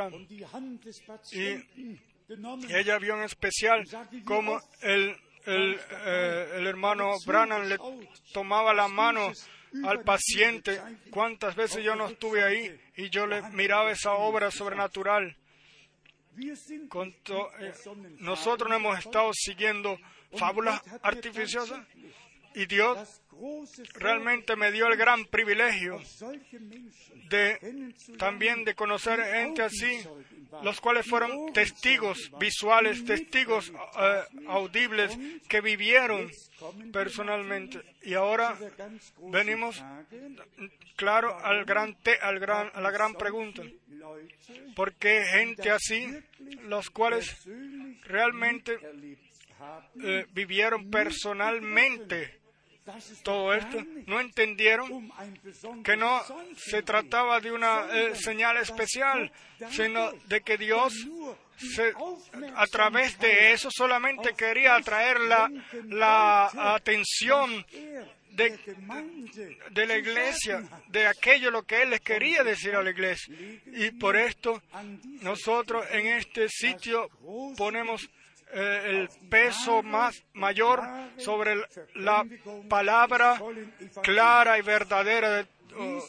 Patienten genommen. Ella vio en especial cómo el, el, eh, el hermano Branham le tomaba la mano al paciente. Cuántas veces yo no estuve ahí y yo le miraba esa obra sobrenatural. Eh, nosotros no hemos estado siguiendo fábulas artificiosas y Dios realmente me dio el gran privilegio de también de conocer gente así, los cuales fueron testigos visuales, testigos eh, audibles que vivieron personalmente. Y ahora venimos, claro, al gran te- al gran, a la gran pregunta. ¿Por qué gente así, los cuales realmente eh, vivieron personalmente todo esto, no entendieron que no se trataba de una eh, señal especial, sino de que Dios a través de eso solamente quería atraer la, la atención de- de la iglesia, de aquello lo que Él les quería decir a la iglesia. Y por esto nosotros en este sitio ponemos el peso más mayor sobre la palabra clara y verdadera de, oh,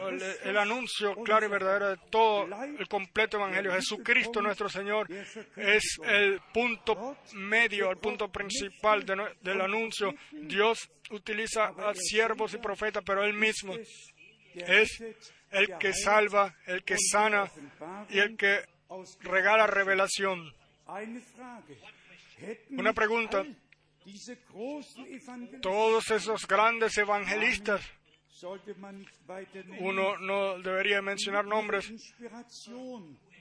oh, el, anuncio claro y verdadero de todo el completo evangelio. Jesucristo nuestro Señor es el punto medio, el punto principal del anuncio. Dios utiliza a siervos y profetas, pero Él mismo es el que salva, el que sana y el que regala revelación. Una pregunta. Todos esos grandes evangelistas, uno no debería mencionar nombres,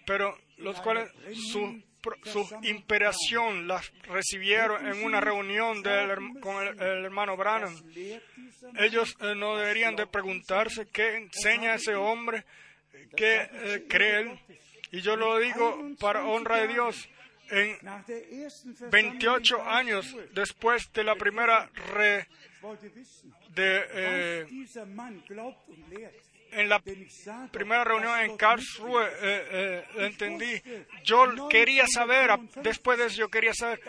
pero los cuales su, su inspiración las recibieron en una reunión del con el, el hermano Branham. Ellos eh, no deberían de preguntarse qué enseña ese hombre, qué eh, cree él. Y yo lo digo para honra de Dios. En nach der ersten Versammlung 28 in años después de la primera re- de, eh, en la primera reunión en Karlsruhe eh, eh, entendí. Yo quería saber, después de eso yo quería saber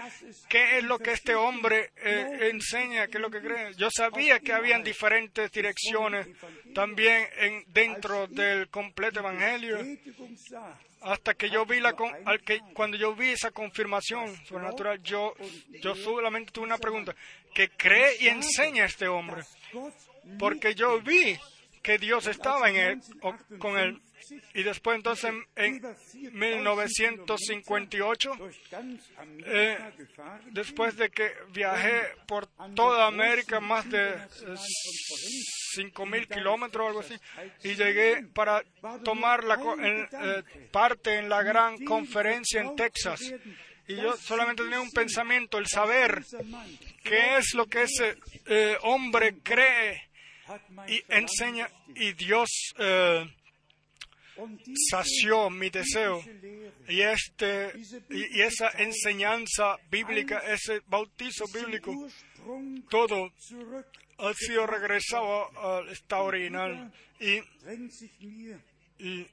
qué es lo que este hombre eh, enseña, qué es lo que cree. Yo sabía que habían diferentes direcciones también en, dentro del completo evangelio. Hasta que yo vi la con- al que cuando yo vi esa confirmación sobrenatural, yo yo solamente tuve una pregunta: ¿qué cree y enseña este hombre? Porque yo vi que Dios estaba en él con él. Y después entonces en, en 1958, durch ganz eh, después de que viajé por toda América más de 5.000 kilómetros o algo así, y llegué para tomar la eh, parte en la gran conferencia en Texas. Y yo solamente tenía un pensamiento, el saber qué es lo que ese eh, hombre cree y enseña, y Dios eh, sació mi deseo. Y, este, y, esa enseñanza bíblica, ese bautizo bíblico, todo ha sido regresado al estado original. Y, y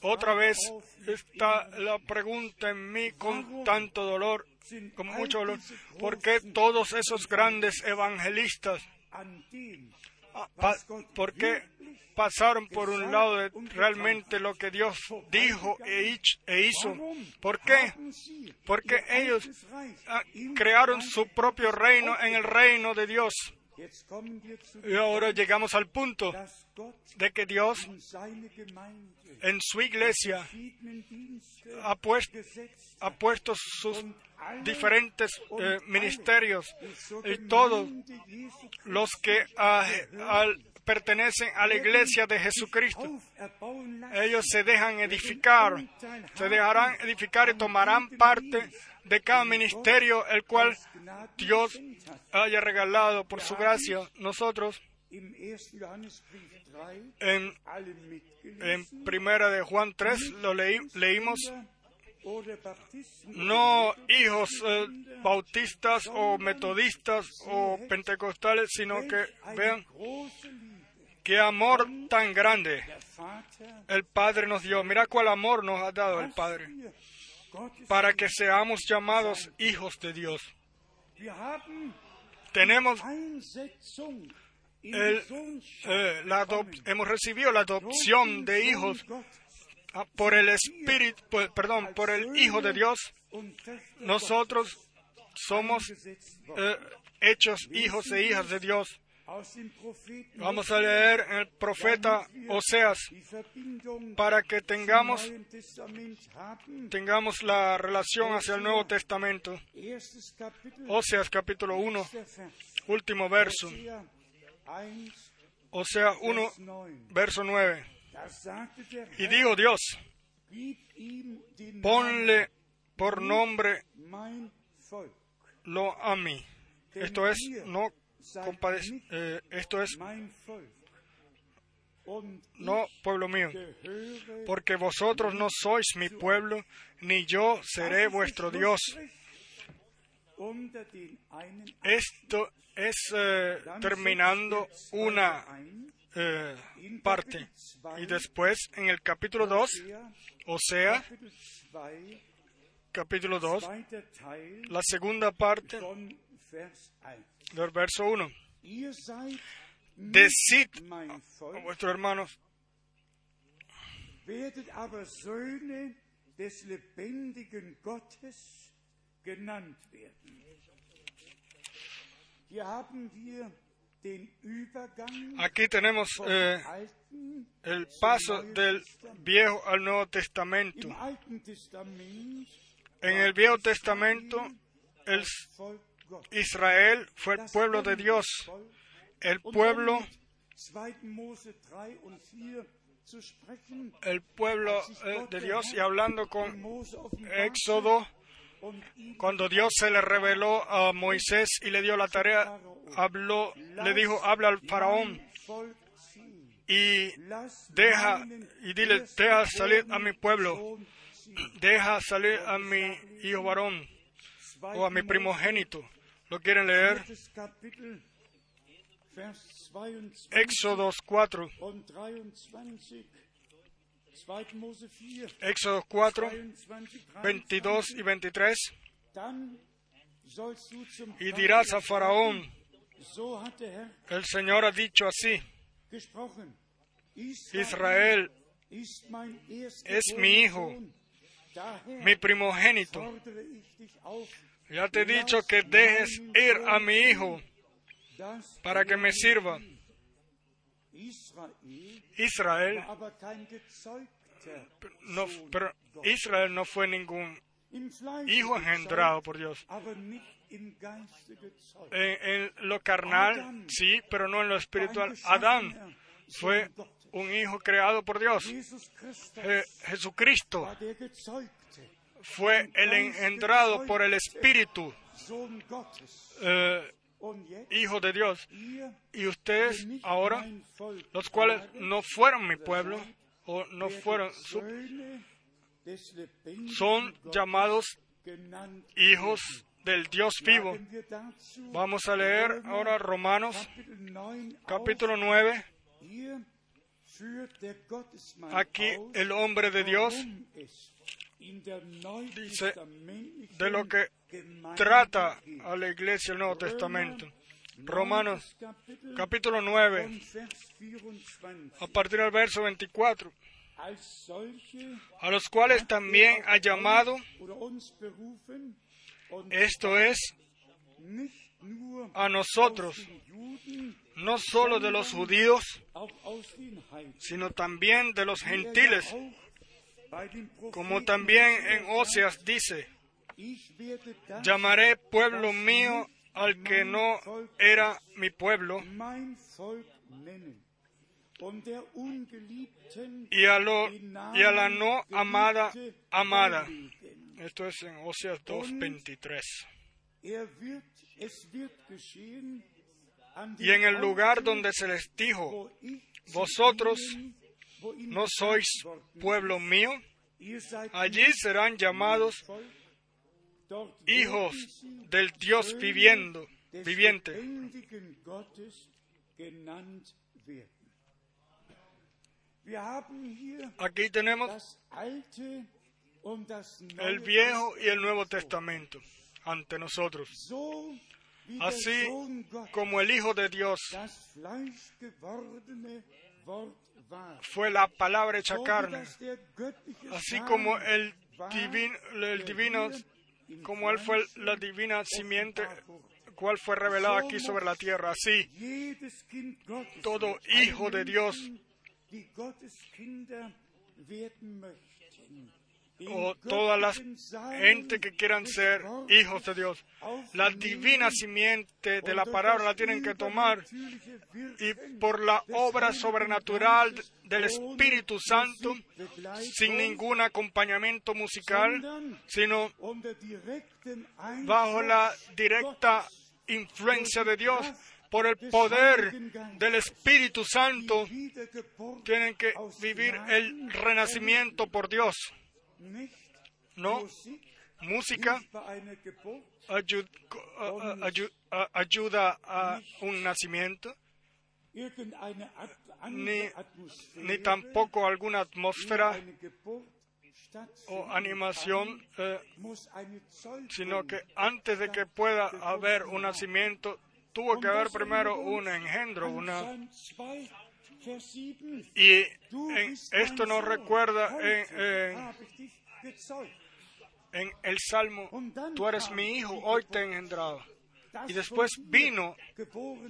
otra vez está la pregunta en mí con tanto dolor, con mucho dolor, ¿por qué todos esos grandes evangelistas, pa- por qué pasaron por un lado de realmente lo que Dios dijo e e hizo? ¿Por qué? Porque ellos ah, crearon su propio reino en el reino de Dios. Y ahora llegamos al punto de que Dios en su iglesia ha puesto, ha puesto sus diferentes eh, ministerios y todos los que pertenecen a la iglesia de Jesucristo. Ellos se dejan edificar, se dejarán edificar y tomarán parte de cada ministerio el cual Dios haya regalado por su gracia. Nosotros Im 1. Johannesbrief 3 en, en primera de Juan 3 lo leí- leímos no hijos eh, bautistas o metodistas o pentecostales, sino que vean qué amor tan grande el Padre nos dio. Mira cuál amor nos ha dado el Padre para que seamos llamados hijos de Dios. Tenemos el, eh, hemos recibido la adopción de hijos ah, por el Espíritu, pues, perdón, por el Hijo de Dios. Nosotros somos eh, hechos hijos e hijas de Dios. Vamos a leer el profeta Oseas para que tengamos, tengamos la relación hacia el Nuevo Testamento. Oseas capítulo 1, erster Vers. último verso. Hosea 1, Oseas 1, Vers 9. verso 9. Da sagte der Y digo Dios, ponle por nombre lo a mí. Esto es, no eh, esto es, no pueblo mío. Porque vosotros no sois mi pueblo, ni yo seré vuestro Dios. Esto es eh, terminando una eh, parte. Y después, en el capítulo 2, o sea, Kapitel 2, capítulo 2, zweiter Teil la segunda parte von Vers 1. Del verso 1. Ihr seid Decid a vuestros hermanos, aquí tenemos eh, el paso del Viejo al Nuevo Testamento. En el Viejo Testamento, el. Israel fue el pueblo de Dios, el pueblo, dann mit 2. Mose 3 und 4 zu sprechen, el pueblo eh, de Dios y hablando con Éxodo, cuando Dios se le reveló a Moisés y le dio la tarea, habló, le dijo, habla al faraón y deja y dile, deja salir a mi pueblo, deja salir a mi hijo varón o a mi 2. primogénito. ¿Lo quieren leer? Viertes Kapitel, Vers 22 Éxodo 4, und 23. 2. Mose 4, Éxodo 4, 22, 22 y 23. Dann sollst du zum Y dirás a Faraón, el Señor ha dicho así. Israel es mi hijo, mi primogénito. Ya te he dicho que dejes ir a mi hijo para que me sirva. Israel no. Israel no fue ningún hijo engendrado por Dios. En, lo carnal, sí, pero no en lo espiritual. Adán fue un hijo creado por Dios. Jesucristo fue el engendrado por el Espíritu, eh, hijo de Dios. Y ustedes ahora, los cuales no fueron mi pueblo o no fueron su son llamados hijos del Dios vivo. Vamos a leer ahora Romanos Kapitel 9 capítulo auf. 9. Hier führt der Gottesmann Aquí el hombre de Dios neutestamentlichen de lo que trata a la iglesia el Nuevo Testamento. Romanos capítulo 9, und Vers 24. a partir del verso 24. Als solche A los cuales también ha llamado, esto es, a nosotros, no solo de los judíos, sino también de los gentiles, como también en Oseas dice, llamaré pueblo mío al que no era mi pueblo, y a, la no amada, amada. Esto es en Oseas 2.23. Er wird, es wird geschehen an Y en el lugar donde se les dijo, vosotros no sois pueblo mío, allí serán llamados hijos del Dios viviendo, viviente. Aquí tenemos el Viejo y el Nuevo Testament. Testamento ante nosotros, así como el Hijo de Dios fue la palabra hecha carne, así como el divino, el divino, como él fue la divina simiente, cual fue revelada aquí sobre la tierra, así. todo hijo de Dios, o todas las gente que quieran ser hijos de Dios, la divina simiente de la palabra la tienen que tomar y por la obra sobrenatural del Espíritu Santo, sin ningún acompañamiento musical, sino bajo la directa influencia de Dios, por el poder del Espíritu Santo, tienen que vivir el renacimiento por Dios. No música ayuda a un nacimiento, ni, ni tampoco alguna atmósfera o animación, eh, sino que antes de que pueda haber un nacimiento, tuvo que haber primero un engendro, una Psalm 2, Vers 7, y en- esto nos recuerda en, el Salmo, tú eres mi hijo, hoy te he engendrado. Y después vino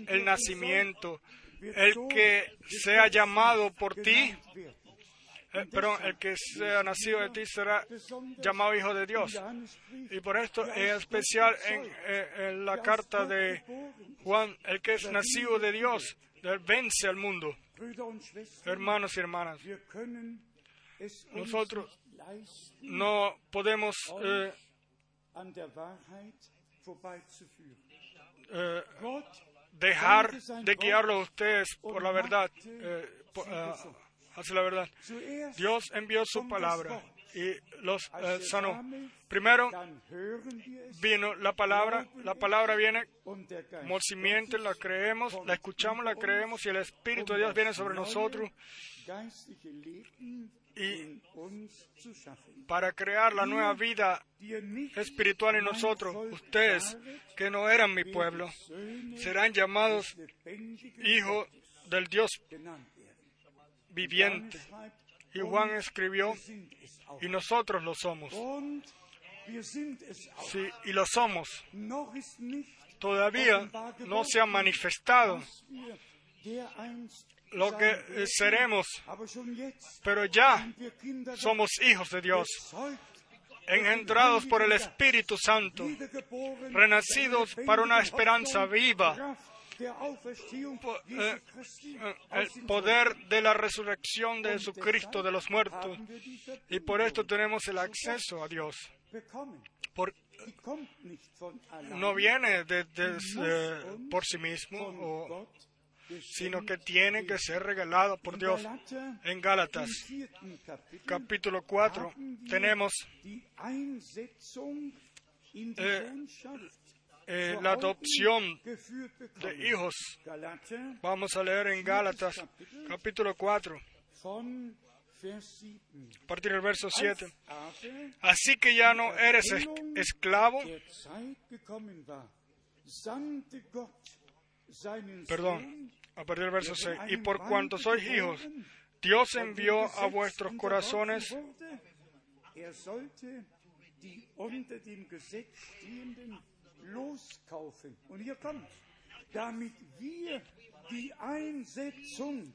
el nacimiento, el que sea llamado por ti, eh, perdón, el que sea nacido de ti será llamado hijo de Dios. Y por esto es especial en, eh, en la carta de Juan, el que es nacido de Dios, vence al mundo. Hermanos y hermanas, Nosotros no podemos eh, eh, dejar de guiarlo a ustedes por la verdad, eh, por- eh, hacia la verdad. Dios envió su das palabra. Y los eh, sanó. Primero vino la palabra, la palabra viene como simiente, la creemos, la escuchamos, la creemos y el Espíritu de Dios viene sobre nosotros y para crear la nueva vida espiritual en nosotros. Ustedes, que no eran mi pueblo, serán llamados hijos del Dios viviente. Y Juan escribió, y nosotros lo somos. Sí, y lo somos. Todavía no se ha manifestado lo que seremos, pero ya somos hijos de Dios, engendrados por el Espíritu Santo, renacidos para una esperanza viva, Eh, eh, el poder de la resurrección de. Jesucristo de los muertos. Y por esto tenemos el acceso a Dios. Por- no viene de- de- muss eh, por sí mismo, o- sino que tiene que ser regalado por Dios. En Gálatas, capítulo 4, haben wir tenemos eh, eh, la adopción de hijos. Vamos a leer en Gálatas, capítulo 4, von Vers 7. a partir del verso 7. Als aber Así que ya no eres es- esclavo, perdón, a partir del verso der 6. von Y por cuanto sois hijos, Dios envió a vuestros corazones loskaufen. Und hier kommt, damit wir die Einsetzung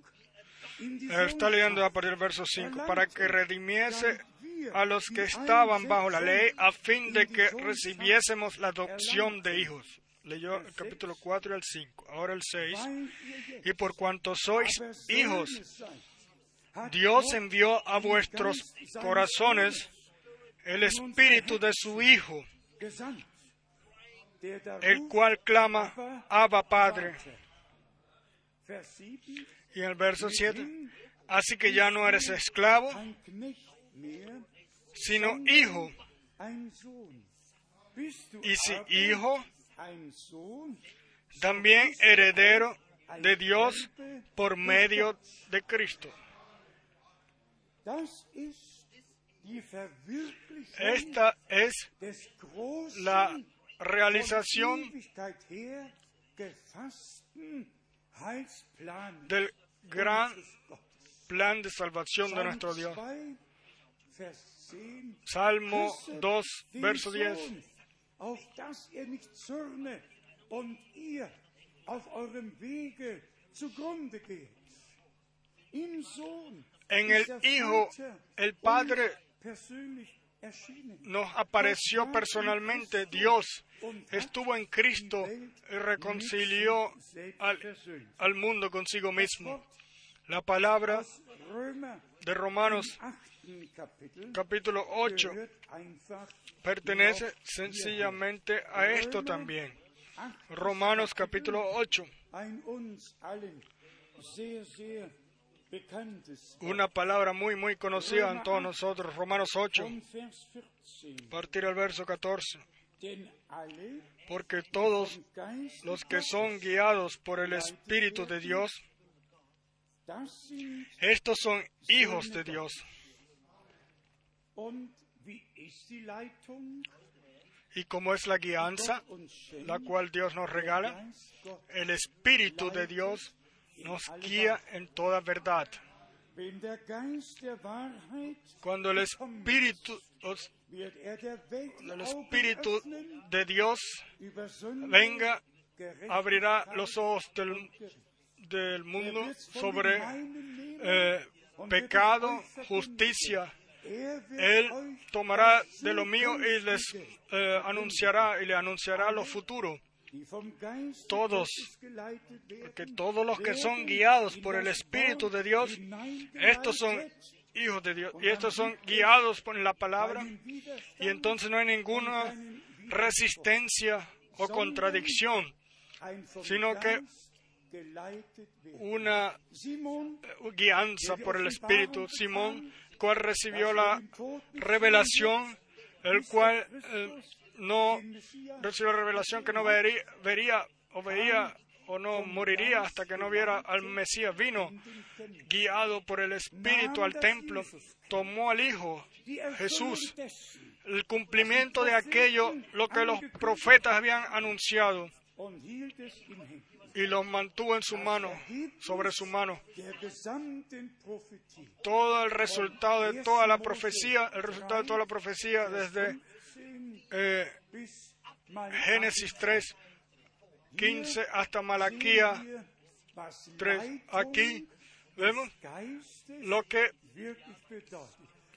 in die Está leyendo a partir del verso 5, para que redimiese a los que estaban bajo la ley, a fin de que recibiésemos la adopción de hijos. Leyó el capítulo 4 y el 5. Ahora el 6. Y por cuanto sois hijos, Dios envió a vuestros corazones el espíritu de su Hijo, el cual clama, Abba Padre. Y el verso 7, así que ya no eres esclavo, sino hijo. Y si hijo, también heredero de Dios por medio de Cristo. Esta es la realización del gran plan de salvación de nuestro Dios. Salmo 2, verso 10. auf dass er nicht zürne und ihr auf eurem Wege zugrunde geht. Im Sohn En el Hijo, el Padre. Nos apareció personalmente. Dios estuvo en Cristo y reconcilió al, al mundo consigo mismo. La palabra de Romanos 8. Kapitel capítulo 8 gehört einfach pertenece sencillamente a esto también. Romanos capítulo 8, una palabra muy, muy conocida en todos nosotros. Romanos 8, Von Vers 14. a partir del verso 14. Denn alle Porque todos los que son guiados por el Espíritu de Dios, estos son hijos de Dios. Y como es la guianza, la cual Dios nos regala, el Espíritu de Dios nos guía en toda verdad. Cuando el Espíritu, os- er el Espíritu de Dios venga, abrirá los ojos del, Er mundo sobre eh, pecado, justicia. Er Él tomará de lo mío y les eh, anunciará y le anunciará lo futuro. Todos, Gottes geleitet werden, Que todos los que son guiados por el Espíritu de Dios, estos son hijos de Dios y estos son guiados por la palabra y entonces no hay ninguna resistencia o contradicción, sino que una Simon, guianza por el Espíritu. Simón, cual recibió la revelación, el cual eh, no recibió la revelación que no vería, o veía o no moriría hasta que no viera al Mesías. Vino guiado por el Espíritu al templo, tomó al Hijo Jesús, el cumplimiento de aquello, lo que los profetas habían anunciado, y los mantuvo en su mano, sobre su mano. Todo el resultado de toda la profecía, el resultado de toda la profecía desde 15 eh, Génesis 3, 15 hasta Malaquía hier, was 3. Leitung Aquí vemos lo que,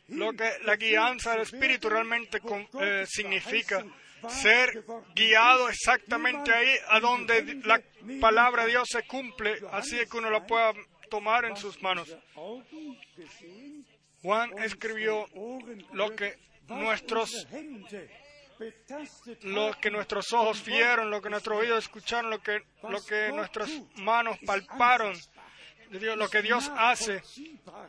lo que la guianza del Espíritu realmente eh, significa. Ser guiado exactamente ahí a donde la palabra de Dios se cumple, así que uno la pueda tomar en sus manos. Juan escribió lo que nuestros lo que nuestros ojos vieron, lo que nuestros oídos escucharon, lo que, lo que nuestras manos palparon. lo que Dios hace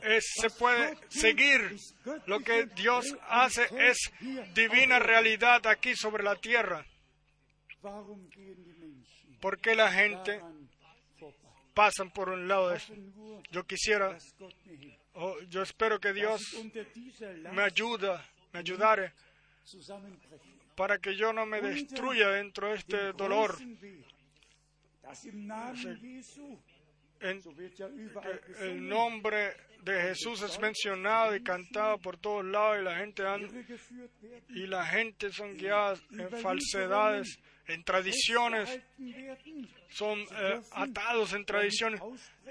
es, se puede seguir. Lo que Dios hace es divina realidad aquí sobre la tierra. ¿Por qué la gente daran vorbei? pasa por un lado de eso? Yo quisiera, yo espero que Dios me ayuda, me ayudare. Para que yo no me destruya dentro de este dolor. En- el nombre de Jesús es mencionado y cantado por todos lados y la gente werden, y la gente son guiadas en falsedades, en tradiciones, son eh, atados en tradiciones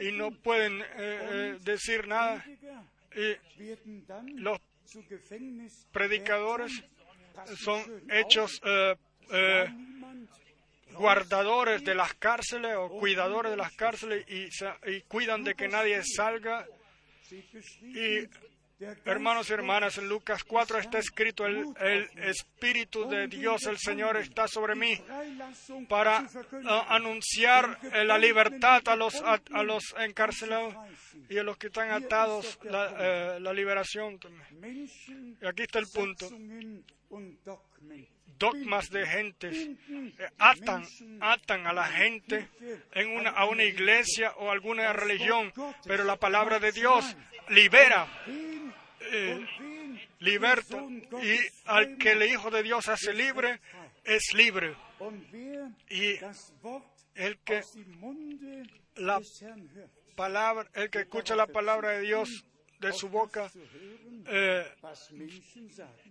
y no pueden eh, eh, decir nada. Y los predicadores son hechos eh, eh, guardadores de las cárceles o cuidadores de las cárceles y, cuidan de que nadie salga. Y hermanos y hermanas, en Lucas 4 está escrito, el, el Espíritu de Dios, el Señor, está sobre mí para anunciar eh, la libertad a los, a, los encarcelados y a los que están atados, la, la liberación Y aquí está el punto. Dogmas de gentes eh, atan, atan a la gente en una, a una iglesia o alguna religión, pero la palabra de Dios libera, eh, liberta, y al que el. Hijo de Dios hace libre, es libre. Y el que la palabra, el que escucha la palabra de Dios de su boca, eh,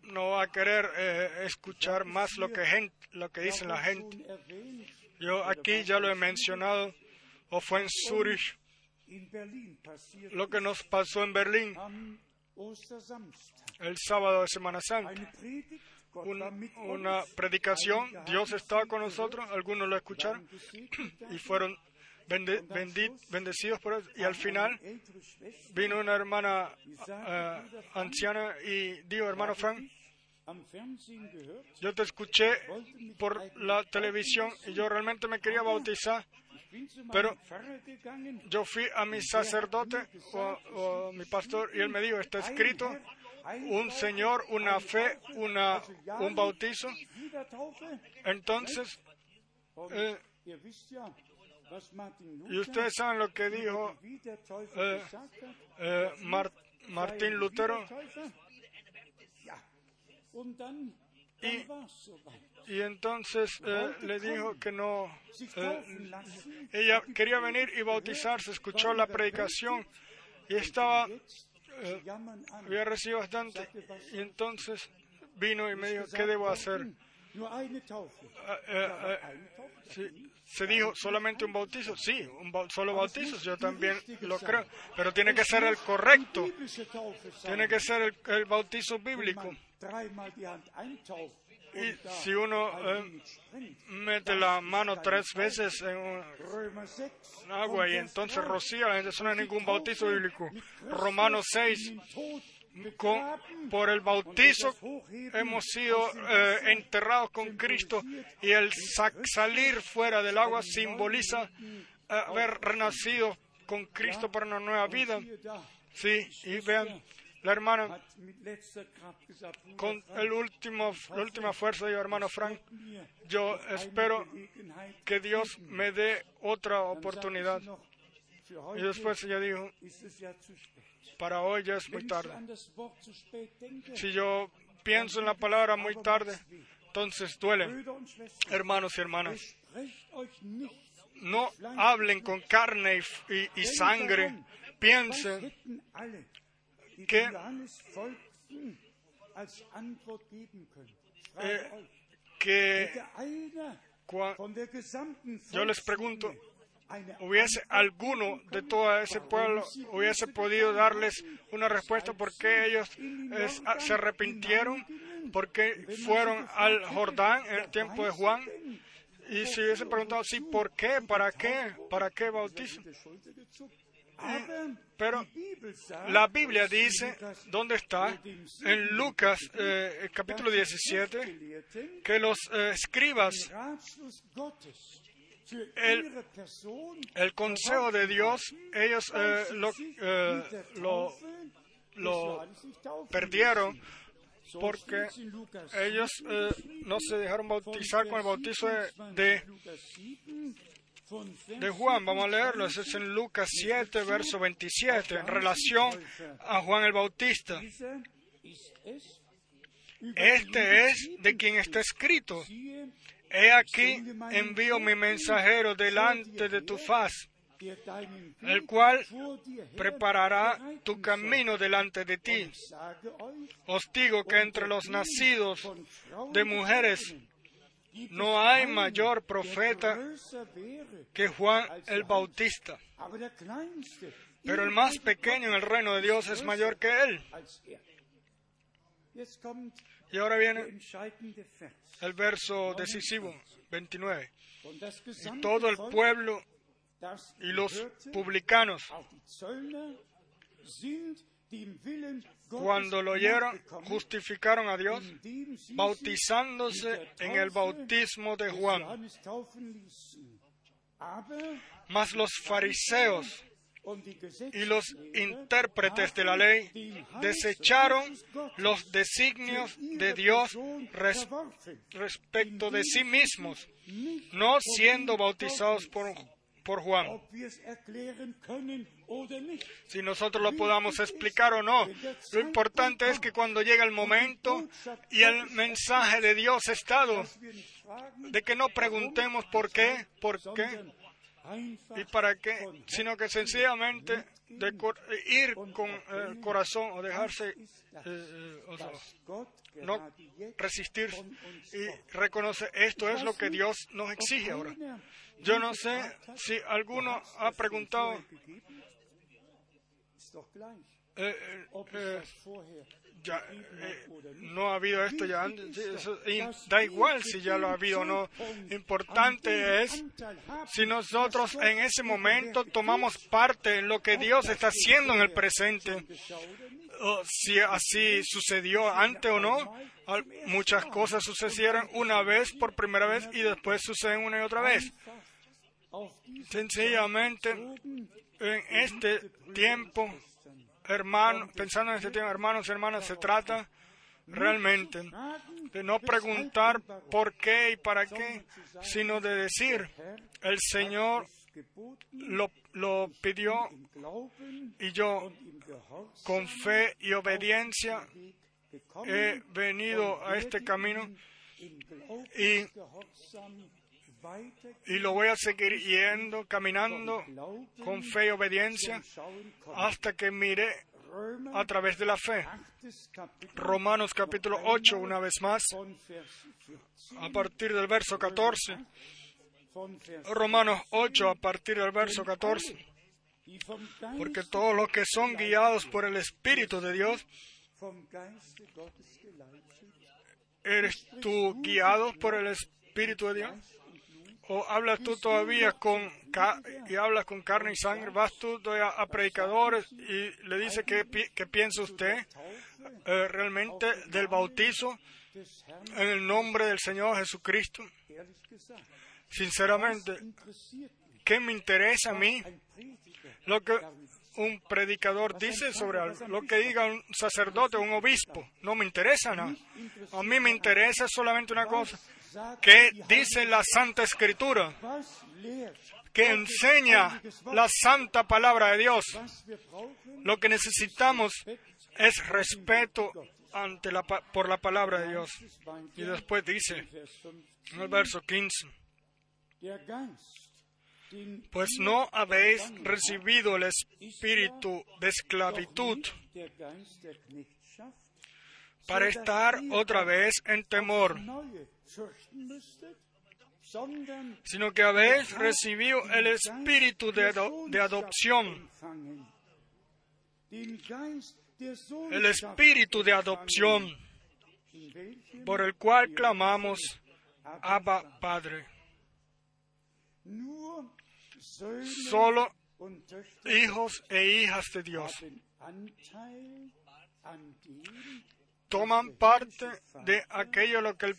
no va a querer eh, escuchar más lo que, gen- lo que dice la gente. Yo aquí ya lo he mencionado, o fue en Zurich, lo que nos pasó en Berlín el sábado de Semana Santa. Una uns. predicación, Dios estaba con nosotros, algunos lo escucharon y fueron bende- por eso. Y al final vino una hermana eh, anciana y dijo, hermano Frank, yo te escuché por la televisión y yo realmente me quería bautizar. Pero- Yo fui a mi sacerdote o, mi pastor y él me dijo, está escrito un Señor, una fe, una, un bautizo. Entonces, eh, y ustedes saben lo que dijo eh, eh, Martín Lutero. Und dann, Y-. Y entonces eh, le dijo que no. Eh, ella quería venir y bautizarse, escuchó la predicación y estaba, eh, había recibido bastante. Y entonces vino y me dijo, ¿qué debo hacer? Eh, eh, eh, Taufe. sí, se dijo solamente un bautizo. Sí, solo bautizo, yo también lo creo. Pero tiene que ser el correcto, tiene que ser el, bautizo bíblico. Y si uno eh, mete la mano tres veces en un, 6. agua y entonces rocía, eso no es ningún bautizo bíblico. Romanos 6, con- por el bautizo hemos sido eh, enterrados con Cristo y el sa- salir fuera del agua simboliza eh, haber renacido con Cristo para una nueva vida. Sí, y vean, la hermana con el último, la última fuerza de hermano Frank, yo espero que Dios me dé otra oportunidad. Y después ella dijo, para hoy ya es muy tarde. Si yo pienso en la palabra muy tarde, entonces duele. Hermanos y hermanas, no hablen con carne y, y- y sangre. Piensen que- eh, que cua- yo les pregunto, hubiese alguno de todo ese pueblo hubiese podido darles una respuesta por qué ellos es- a- se arrepintieron, por qué fueron al Jordán en el tiempo de Juan. Y si hubiese preguntado, sí, ¿por qué? ¿Para qué? ¿Para qué bautizo? Pero la Biblia dice, ¿dónde está? En Lucas eh, capítulo 17, que los eh, escribas, el, el consejo de Dios, ellos eh, lo, eh, lo, lo perdieron porque ellos eh, no se dejaron bautizar con el bautizo de, de, Juan. Vamos a leerlo, ese es en Lucas 7, verso 27, en relación a Juan el Bautista. Este es de quien está escrito. He aquí envío mi mensajero delante de tu faz, el cual preparará tu camino delante de ti. Os digo que entre los nacidos de mujeres no hay mayor profeta que Juan el Bautista, pero el más pequeño en el reino de Dios es mayor que él. Y ahora viene el verso decisivo, 29. Y todo el pueblo y los publicanos, cuando lo oyeron, justificaron a Dios bautizándose en el bautismo de Juan. Mas los fariseos y los intérpretes de la ley desecharon los designios de Dios respecto de sí mismos, no siendo bautizados por, por Juan. Si nosotros lo podamos explicar o no, lo importante es que cuando llega el momento y el mensaje de Dios está de que no preguntemos por qué, por qué, y para qué, sino que sencillamente de ir con el corazón o dejarse, eh, o sea, no resistir y reconocer esto es lo que Dios nos exige ahora. Yo no sé si alguno ha preguntado eh, eh, ya, eh, no ha habido esto ya antes. da igual si ya lo ha habido o no. Importante es si nosotros en ese momento tomamos parte en lo que Dios está haciendo en el presente. O si así sucedió antes o no. Muchas cosas sucedieron una vez por primera vez y después suceden una y otra vez. Sencillamente, en este tiempo hermano, pensando en este tema, hermanos y hermanas, se trata realmente de no preguntar por qué y para qué, sino de decir, el Señor lo, lo pidió y yo con fe y obediencia he venido a este camino y y lo voy a seguir yendo, caminando con fe y obediencia hasta que mire a través de la fe. Romanos capítulo 8, una vez más, a partir del verso 14. Romanos 8, a partir del verso 14. Porque todos los que son guiados por el Espíritu de Dios, ¿eres tú guiado por el Espíritu de Dios? O hablas tú todavía con y hablas con carne y sangre, vas tú a, predicadores y le dice qué, piensa usted eh, realmente del bautizo en el nombre del Señor Jesucristo. Sinceramente, ¿qué me interesa a mí lo que un predicador dice sobre algo? Lo que diga un sacerdote un obispo, no me interesa nada. A mí me interesa solamente una cosa, ¿Qué dice la Santa Escritura? Que enseña la Santa Palabra de Dios. Lo que necesitamos es respeto ante la, por la palabra de Dios. Y después dice, en el verso 15, pues no habéis recibido el espíritu de esclavitud para estar otra vez en temor, sino que habéis recibido el espíritu de, de adopción, el espíritu de adopción, por el cual clamamos, Abba Padre. Solo hijos e hijas de Dios toman parte de aquello lo que el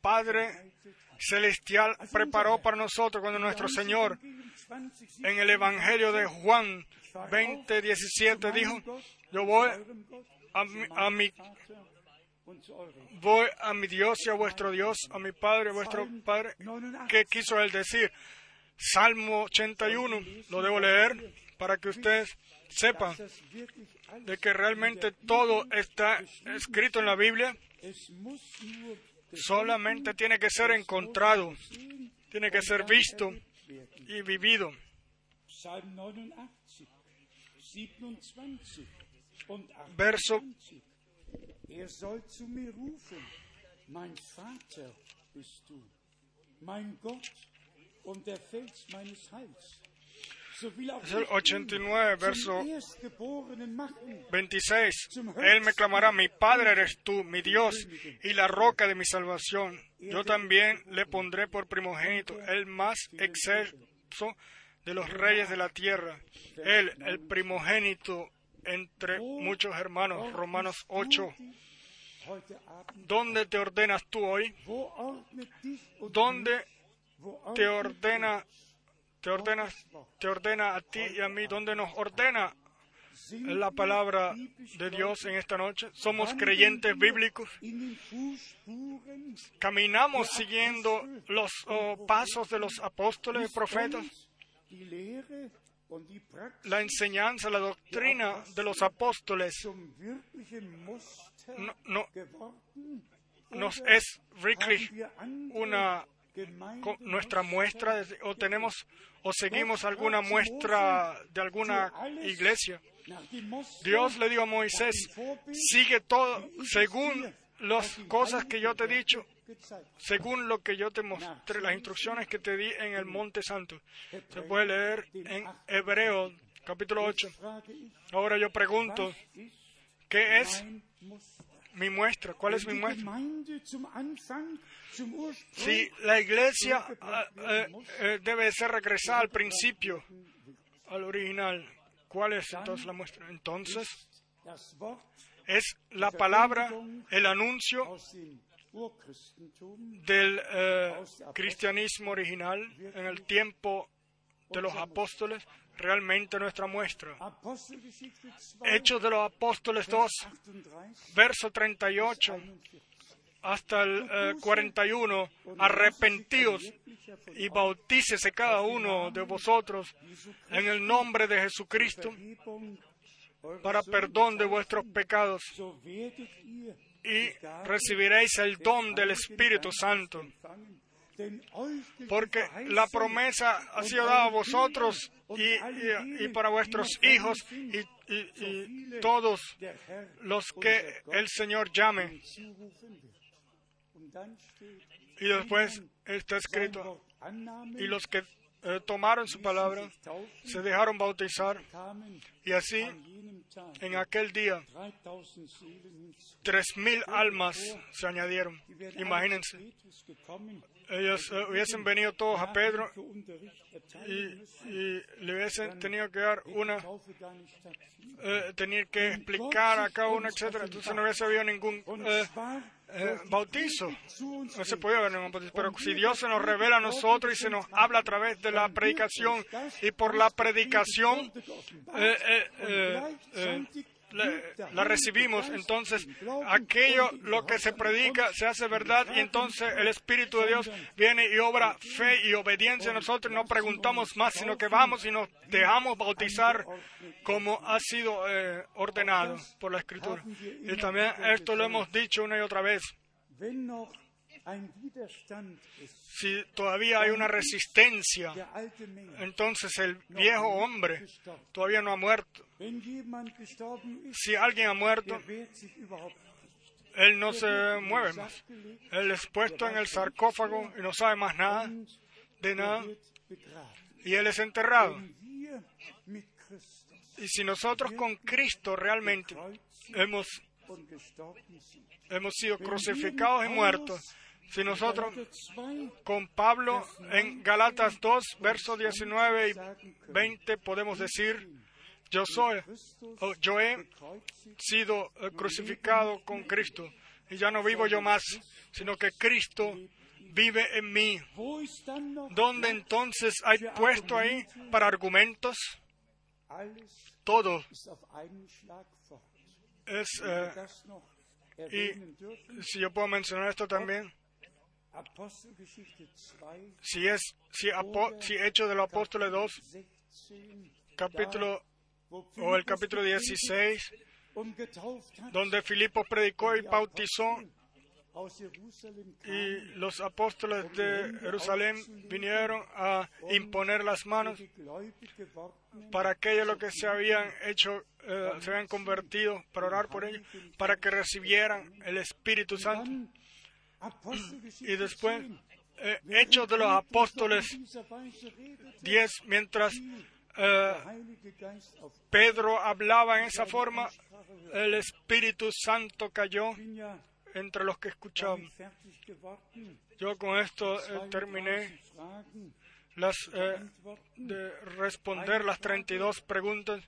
Padre Celestial preparó para nosotros cuando nuestro Señor en el Evangelio de Juan 20, 17 dijo, yo voy a mi, voy a mi Dios y a vuestro Dios, a mi Padre, a vuestro Padre. ¿Qué quiso él decir? Salmo 81, lo debo leer para que ustedes sepan de que realmente todo está escrito en la Biblia, solamente tiene que ser encontrado, tiene que ser visto y vivido. Verso mein Gott und der Fels meines Heils. 89, ihn verso zum Erstgeborenen machen. 26. Él me clamará, mi Padre eres tú, mi Dios y la roca de mi salvación. Yo también le pondré por primogénito, el más excelso de los reyes de la tierra. Él, el primogénito entre muchos hermanos. Romanos 8. Heute Abend, ¿Dónde te ordenas tú hoy? ¿Dónde te ordena, te ordenas, te ordena a ti y a mí? ¿Dónde nos ordena la palabra de Dios en esta noche? ¿Somos creyentes bíblicos? ¿Caminamos siguiendo los oh, pasos de los apóstoles y profetas? La enseñanza, la doctrina de los apóstoles no, no- nos es andere una nuestra muestra o tenemos o seguimos alguna muestra de alguna iglesia. Dios le dijo a Moisés, sigue todo según las cosas que yo te he dicho, según lo que yo te mostré, las instrucciones que te di en el Monte Santo. Se puede leer en Hebreo capítulo 8. Frage ich, Ahora yo pregunto, ¿qué es? Mi muestra? ¿Cuál es mi muestra? Si la iglesia ah, eh, eh, debe ser regresada al principio, al original, ¿cuál es entonces la muestra? Entonces es la palabra, el anuncio del eh, cristianismo original en el tiempo de los apóstoles, realmente nuestra muestra. Apostelgeschichte 2, Hechos de los Apóstoles 2, 38, verso 38 41. hasta el eh, 41, arrepentíos y bautícese cada uno de vosotros en el nombre de Jesucristo para perdón de vuestros pecados y recibiréis el don del Espíritu Santo. Porque la promesa ha sido dada a vosotros y, y- y para vuestros hijos y, todos los que el Señor llame. Y después está escrito, y los que eh, tomaron su palabra se dejaron bautizar y así en aquel día 3000 Seelen hinzu. tres mil almas se añadieron. Imagínense, ellos eh, hubiesen venido todos a Pedro y, y le hubiesen tenido que dar una eh, tener que explicar a cada uno, etcétera. Entonces no hubiese habido ningún eh, eh, bautizo. No se podía ver ningún bautizo. Pero si Dios se nos revela a nosotros y se nos habla a través de la predicación y por la predicación eh, eh, eh, la, la recibimos, entonces aquello lo que se predica se hace verdad y entonces el Espíritu de Dios viene y obra fe y obediencia. En nosotros no preguntamos más, sino que vamos y nos dejamos bautizar como ha sido eh, ordenado por la Escritura. Y también esto lo hemos dicho una y otra vez. Si todavía hay una resistencia, entonces el viejo hombre todavía no ha muerto. Si alguien ha muerto, él no se mueve más. Él es puesto en el sarcófago y no sabe más nada, de nada, y él es enterrado. Y si nosotros con Cristo realmente hemos, hemos sido crucificados y muertos, si nosotros Galater 2 con Pablo en Galatas 2, versos 19 y 20 podemos decir, yo soy, yo he sido eh, crucificado con Cristo y ya no vivo yo más, sino que Cristo vive en mí. ¿Dónde entonces hay puesto ahí para argumentos? Todo eh, dürfen, si yo puedo mencionar esto también, Apostelgeschichte 2, si es, si, apo- si Hechos de los Apóstoles 2, 16, capítulo, o el capítulo gepredigt 16, und getauft hat, donde Filipo predicó y die bautizó y los apóstoles de Jerusalén vinieron a imponer las manos para aquellos los que se habían hecho, eh, se habían convertido, para orar por ellos, para que recibieran el Espíritu Santo. Y después, 10. eh, Hechos de los Apóstoles 10, mientras eh, Pedro hablaba en esa forma, el Espíritu Santo cayó entre los que escuchaban. Yo con esto eh, terminé 32 Fragen las, de responder las 32 preguntas.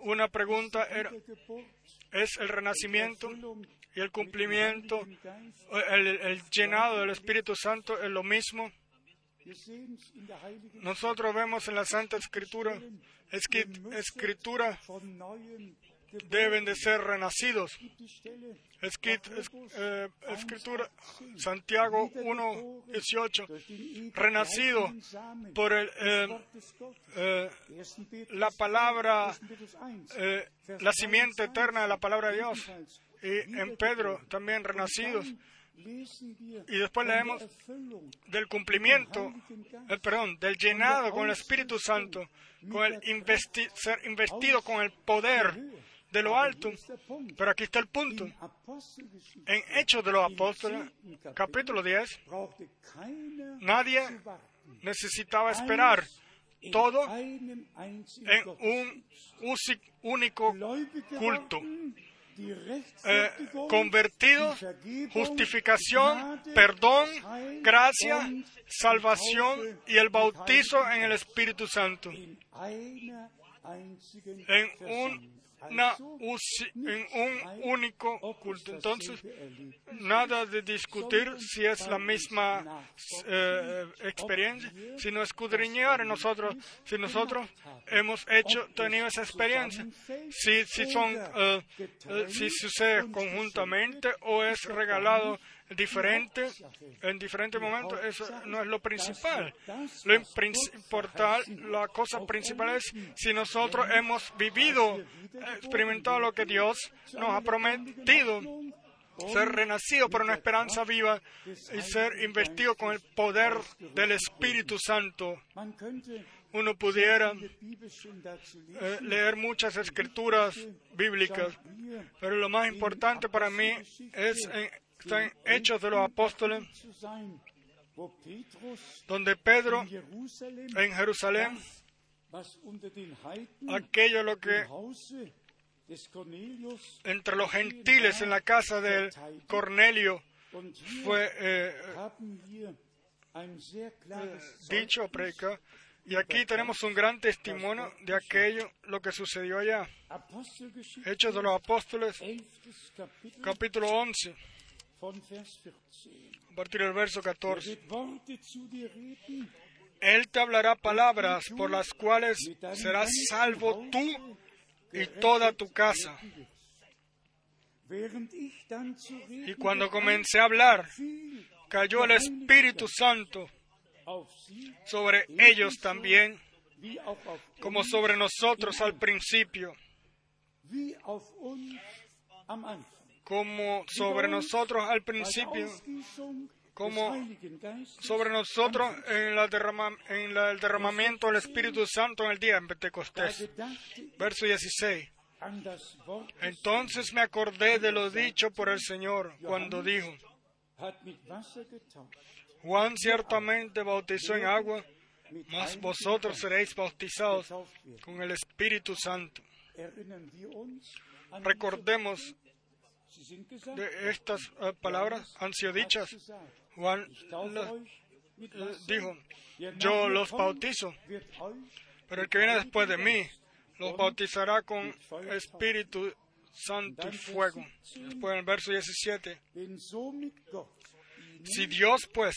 Una pregunta era, ¿es el renacimiento y el cumplimiento, el, llenado del Espíritu Santo es lo mismo? Nosotros vemos en la Santa Escritura, Escritura deben de ser renacidos. Eh, Escritura, Santiago 1.18, durch den ewigen renacido leiblichen Samen por el, eh, eh, 1. La palabra, 1. 1, la simiente 23, eterna de la palabra de Dios. Y en Pedro también renacidos. Y después leemos del cumplimiento, eh, perdón, del llenado con el Espíritu Santo, con el investi- ser investido con el poder de lo alto. Pero aquí está el punto. En Hechos de los Apóstoles, capítulo 10, brauchte keiner nadie necesitaba esperar todo en un único culto. Eh, Vergebung, justificación, perdón, gracia, salvación y el bautizo en el. Espíritu Santo. En Versammlung. En un único culto. Entonces, nada de discutir si es la misma eh, experiencia, sino escudriñar nosotros si nosotros hemos hecho, tenido esa experiencia, si, si son, eh, eh, si sucede conjuntamente o es regalado diferente en diferentes momentos, eso no es lo principal. Lo importal, la cosa principal es si nosotros hemos vivido, experimentado lo que Dios nos ha prometido, ser renacido por una esperanza viva y ser investido con el poder del Espíritu Santo. Uno pudiera eh, leer muchas escrituras bíblicas, pero lo más importante para mí es está en Hechos de los Apóstoles, donde Pedro en Jerusalén, aquello lo que entre los gentiles en la casa de Cornelio fue eh, dicho o predicado. Y aquí tenemos un gran testimonio de aquello, lo que sucedió allá. Hechos de los Apóstoles, 11. Kapitel capítulo 11, von Vers 14. A partir del verso Er 14. wird Worte zu dir reden, Él te hablará palabras por las cuales serás salvo tú y toda tu casa. Y cuando comencé a hablar, cayó el Espíritu Santo sobre ellos también, como sobre nosotros al principio, como sobre nosotros al principio, como sobre nosotros en, la derrama- en la- el derramamiento del Espíritu Santo en el día en Pentecostés. Verso 16. an das Wort des Entonces me acordé de lo dicho por el Señor cuando dijo, Juan ciertamente bautizó en agua, mas vosotros seréis bautizados con el Espíritu Santo. Recordemos de estas eh, palabras han sido dichas. Juan eh, dijo, yo los bautizo, pero el que viene después de mí los bautizará con Espíritu Santo y fuego. Después en el verso 17. Denn somit Gott ihnen Si Dios pues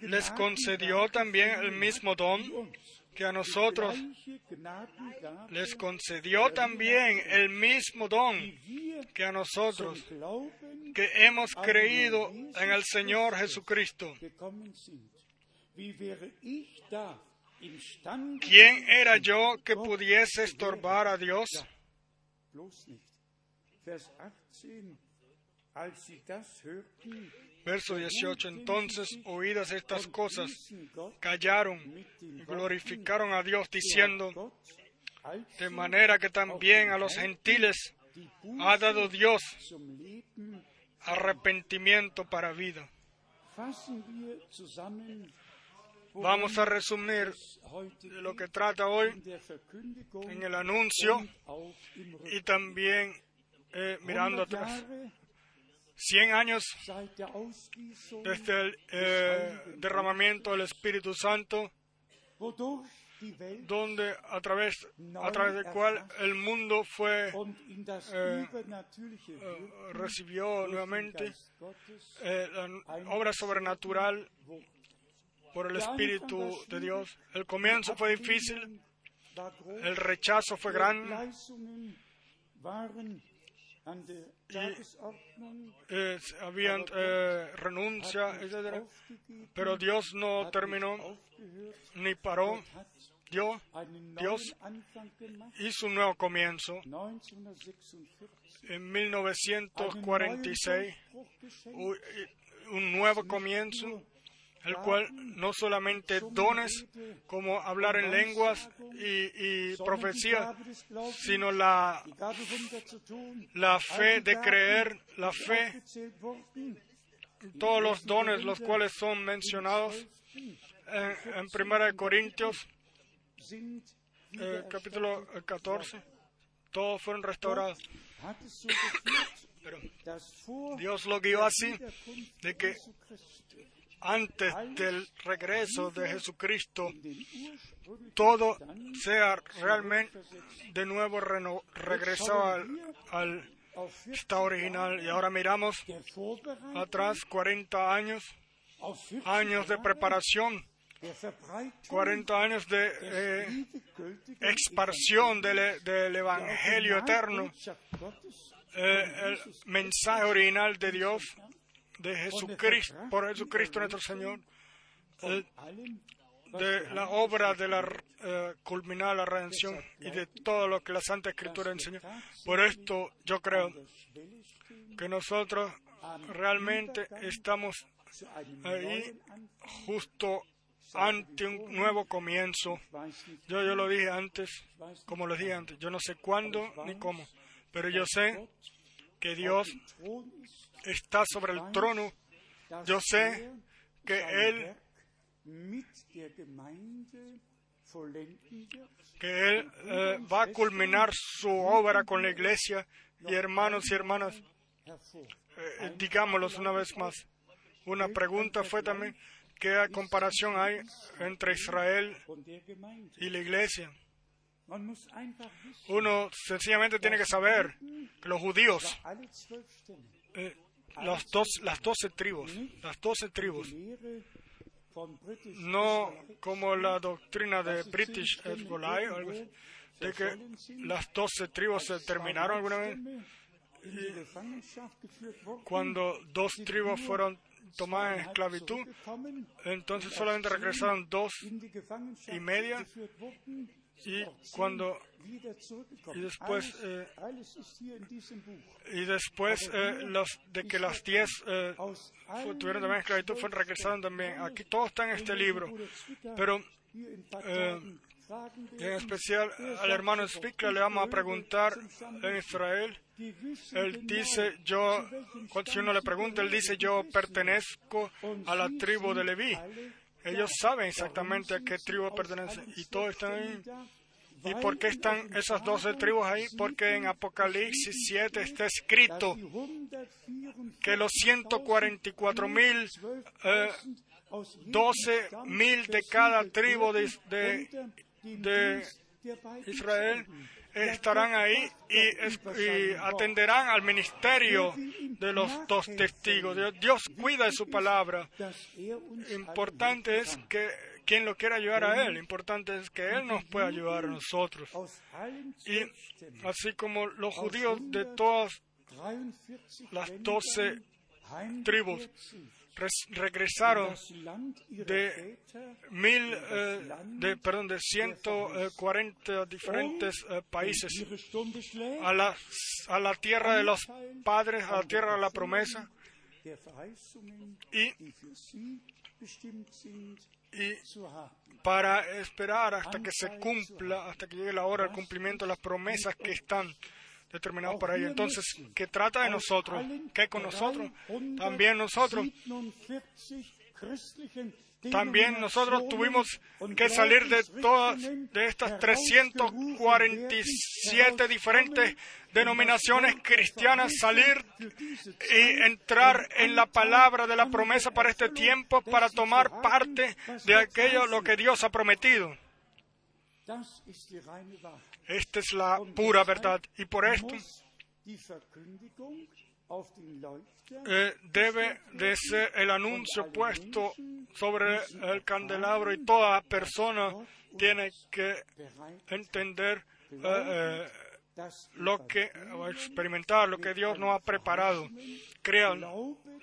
les concedió también el mismo don que a nosotros, les concedió también el mismo don que a nosotros, que hemos creído en el Señor Jesucristo. ¿Quién era yo que pudiese estorbar a Dios? Bloß nicht. Vers 18. Als sie das hörten, Verso 18. Entonces, oídas estas cosas, callaron y glorificaron a Dios diciendo, de manera que también a los gentiles ha dado Dios arrepentimiento para vida. Vamos a resumir lo que trata hoy en el anuncio y también eh, mirando atrás. 100 años desde el eh, derramamiento del Espíritu Santo, donde a través, a través del cual el mundo fue eh, recibió nuevamente la obra sobrenatural por el Espíritu de Dios. El comienzo fue difícil, el rechazo fue grande. Y eh, habían eh, renuncia, etc. Pero Dios no terminó ni paró. Dios, Dios hizo un nuevo comienzo. En 1946, un nuevo comienzo el cual no solamente dones como hablar en lenguas y, profecía, sino la, la fe de creer, la fe, todos los dones los cuales son mencionados en, en Primera de Corintios, eh, capítulo 14, todos fueron restaurados. Dios lo guió así, de que antes del regreso de Jesucristo, todo sea realmente de nuevo regresado al, estado original. Y ahora miramos atrás 40 años, años de preparación, 40 años de eh, expansión del, Evangelio eterno, eh, el mensaje original de Dios de Jesucristo, por Jesucristo nuestro Señor, eh, de la obra de la eh, culminar la redención y de todo lo que la Santa Escritura enseña. Por esto yo creo que nosotros realmente estamos ahí justo ante un nuevo comienzo. Yo, yo lo dije antes, como lo dije antes, yo no sé cuándo ni cómo, pero yo sé que Dios está sobre el trono, yo sé que Él que Él eh, va a culminar su obra con la iglesia y hermanos y hermanas, eh, digámoslo una vez más. Una pregunta fue también, ¿qué comparación hay entre Israel y la iglesia? Uno sencillamente tiene que saber que los judíos eh, las, dos, las doce tribus, las doce tribus, no como la doctrina de British Hezbollah, de que las doce tribus se terminaron alguna vez. cuando dos tribus fueron tomadas en esclavitud, entonces solamente regresaron dos y media y cuando después eh, y después eh, los de que las diez eh, tuvieron también esclavitud fueron regresaron también. Aquí todo está en este libro. Pero en especial al hermano Spickler le vamos a preguntar en Israel. Él dice yo si uno le pregunta él dice yo pertenezco a la tribu de Leví ellos saben exactamente a qué tribu pertenecen y todos están ahí. ¿Y por qué están esas doce tribus ahí? Porque en Apocalipsis 7 está escrito que los 144 mil, eh, 12 mil de cada tribu de, de Israel estarán ahí y, atenderán al ministerio de los dos testigos. Dios, cuida de su palabra. Importante es que quien lo quiera ayudar a Él, importante es que Él nos pueda ayudar a nosotros. Y así como los judíos de todas las doce tribus regresaron de mil, eh, de, perdón, de 140 diferentes eh, países a la, a la tierra de los padres, a la tierra de la promesa, y, y para esperar hasta que se cumpla, hasta que llegue la hora del cumplimiento de las promesas que están determinados para ello. Entonces, ¿qué trata de nosotros? ¿Qué con nosotros? También nosotros también nosotros tuvimos que salir de todas de estas 347 diferentes denominaciones cristianas, salir y entrar en la palabra de la promesa para este tiempo, para tomar parte de aquello lo que Dios ha prometido. Esta es la pura verdad. Y por esto eh, debe de ser el anuncio puesto sobre el candelabro y toda persona tiene que entender eh, eh, lo que experimentar lo que Dios nos ha preparado. Crean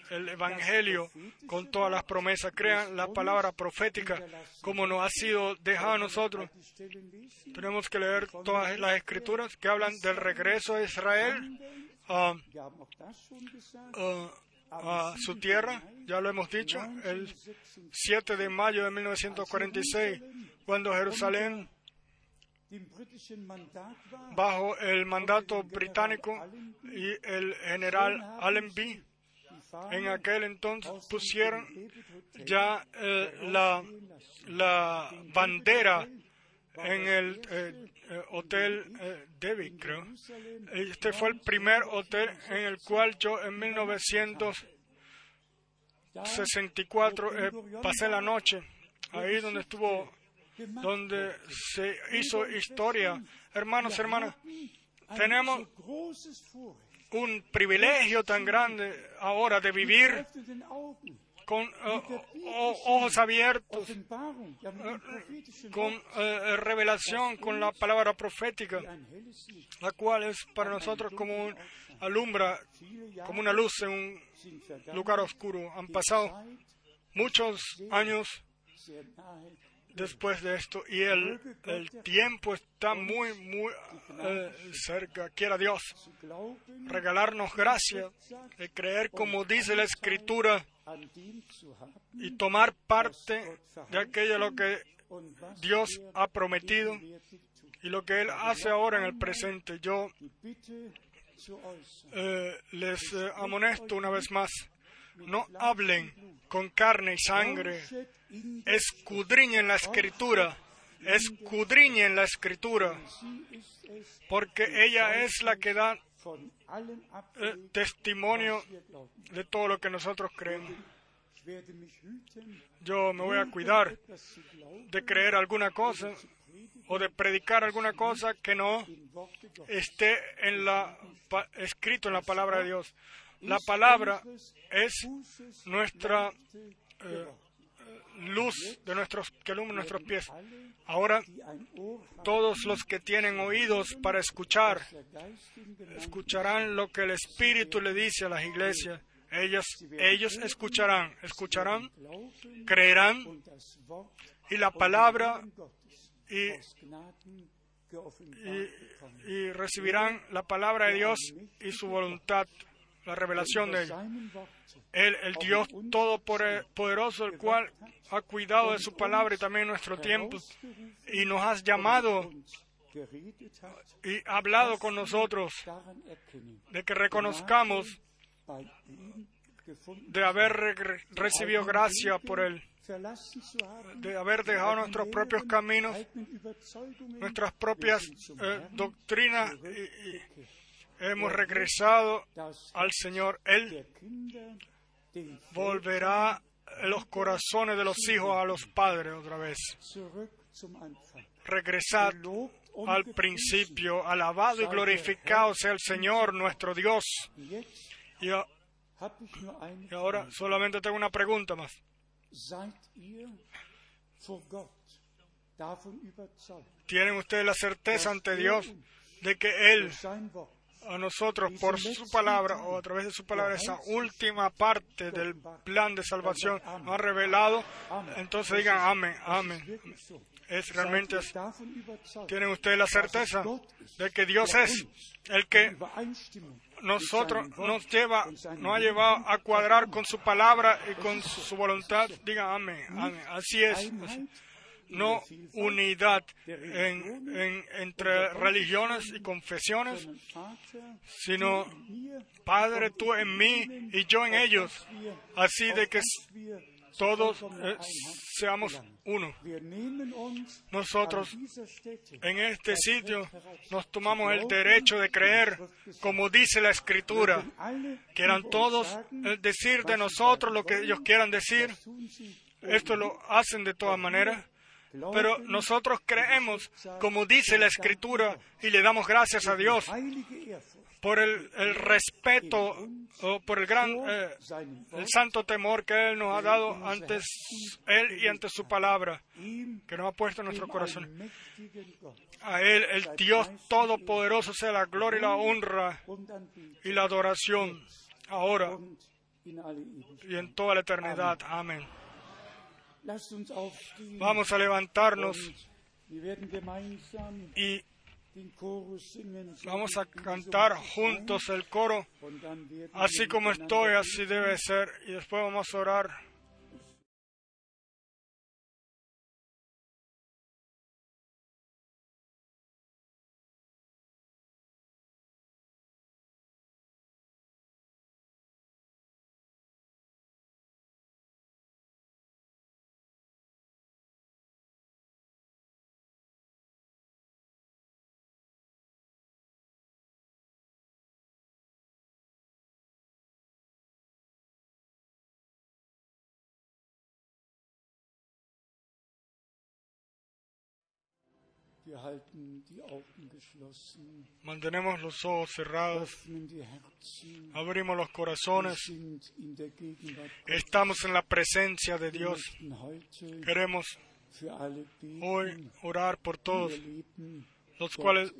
el Evangelio con todas las promesas, crean la palabra profética como nos ha sido dejado a nosotros. Tenemos que leer todas las escrituras que hablan del regreso a Israel a, a, su tierra, ya lo hemos dicho, el 7 de mayo de 1946, cuando Jerusalén, bajo el mandato británico y el general Allenby, en aquel entonces pusieron ya eh, la, la bandera en el eh, eh, Hotel eh, creo. Este fue el primer hotel en el cual yo en 1964 eh, pasé la noche, ahí donde estuvo, donde se hizo historia. Hermanos, hermanas, tenemos un privilegio tan grande ahora de vivir con eh, ojos abiertos, eh, con eh, revelación, con la palabra profética, la cual es para nosotros como un alumbra, como una luz en un lugar oscuro. Han pasado muchos años después de esto y el, el tiempo está muy, muy cerca. Quiera Dios regalarnos gracia de creer como dice la Escritura y tomar parte de aquello lo que Dios ha prometido y lo que Él hace ahora en el presente. Yo eh, les eh, amonesto una vez más, no hablen con carne y sangre, escudriñen la escritura, escudriñen la escritura, porque ella es la que da eh, testimonio de todo lo que nosotros creemos. Yo me voy a cuidar de creer alguna cosa o de predicar alguna cosa que no esté escrito en la palabra de Dios. La palabra es nuestra eh, luz de nuestros, que alumbra nuestros pies. Ahora, todos los que tienen oídos para escuchar, escucharán lo que el Espíritu le dice a las iglesias. Ellos, escucharán, escucharán, creerán y la palabra y recibirán la palabra de Dios y su voluntad la revelación de. Él, el Dios Todopoderoso, el cual ha cuidado de su palabra y también nuestro tiempo, y nos has llamado y hablado con nosotros de que reconozcamos de haber recibido gracia por Él, de haber dejado nuestros propios caminos, nuestras propias eh, doctrinas y hemos regresado al Señor, Él volverá los corazones de los hijos a los padres otra vez. Regresad al principio, alabado y glorificado sea el Señor nuestro Dios. Y, ahora solamente tengo una pregunta más. ¿Tienen ustedes la certeza ante Dios de que Él a nosotros por su palabra o a través de su palabra esa última parte del plan de salvación nos ha revelado, entonces digan amén, amén. Es realmente, tienen ustedes la certeza de que Dios es el que nosotros nos lleva, nos ha llevado a cuadrar con su palabra y con su voluntad. Digan amén, amén. Así es. No unidad en- en- entre religiones y confesiones, sino Padre, tú en mí y yo en ellos, así de que todos eh, seamos uno. Nosotros en este sitio nos tomamos el derecho de creer, como dice la Escritura, quieran todos eh, decir de nosotros lo que ellos quieran decir. Esto lo hacen de todas maneras. Pero nosotros creemos, como dice la Escritura, y le damos gracias a Dios por el, respeto o por el gran, eh, el santo temor que Él nos ha dado ante Él y ante su palabra, que nos ha puesto en nuestro corazón. A Él, el Dios Todopoderoso, sea la gloria y la honra y la adoración, ahora y en toda la eternidad. Amén. Vamos a levantarnos y vamos a cantar juntos el coro. Así como estoy, así debe ser. Y después vamos a orar. Mantenemos los ojos cerrados. Abrimos los corazones. Estamos en la presencia de Dios. Queremos hoy orar por todos los cuales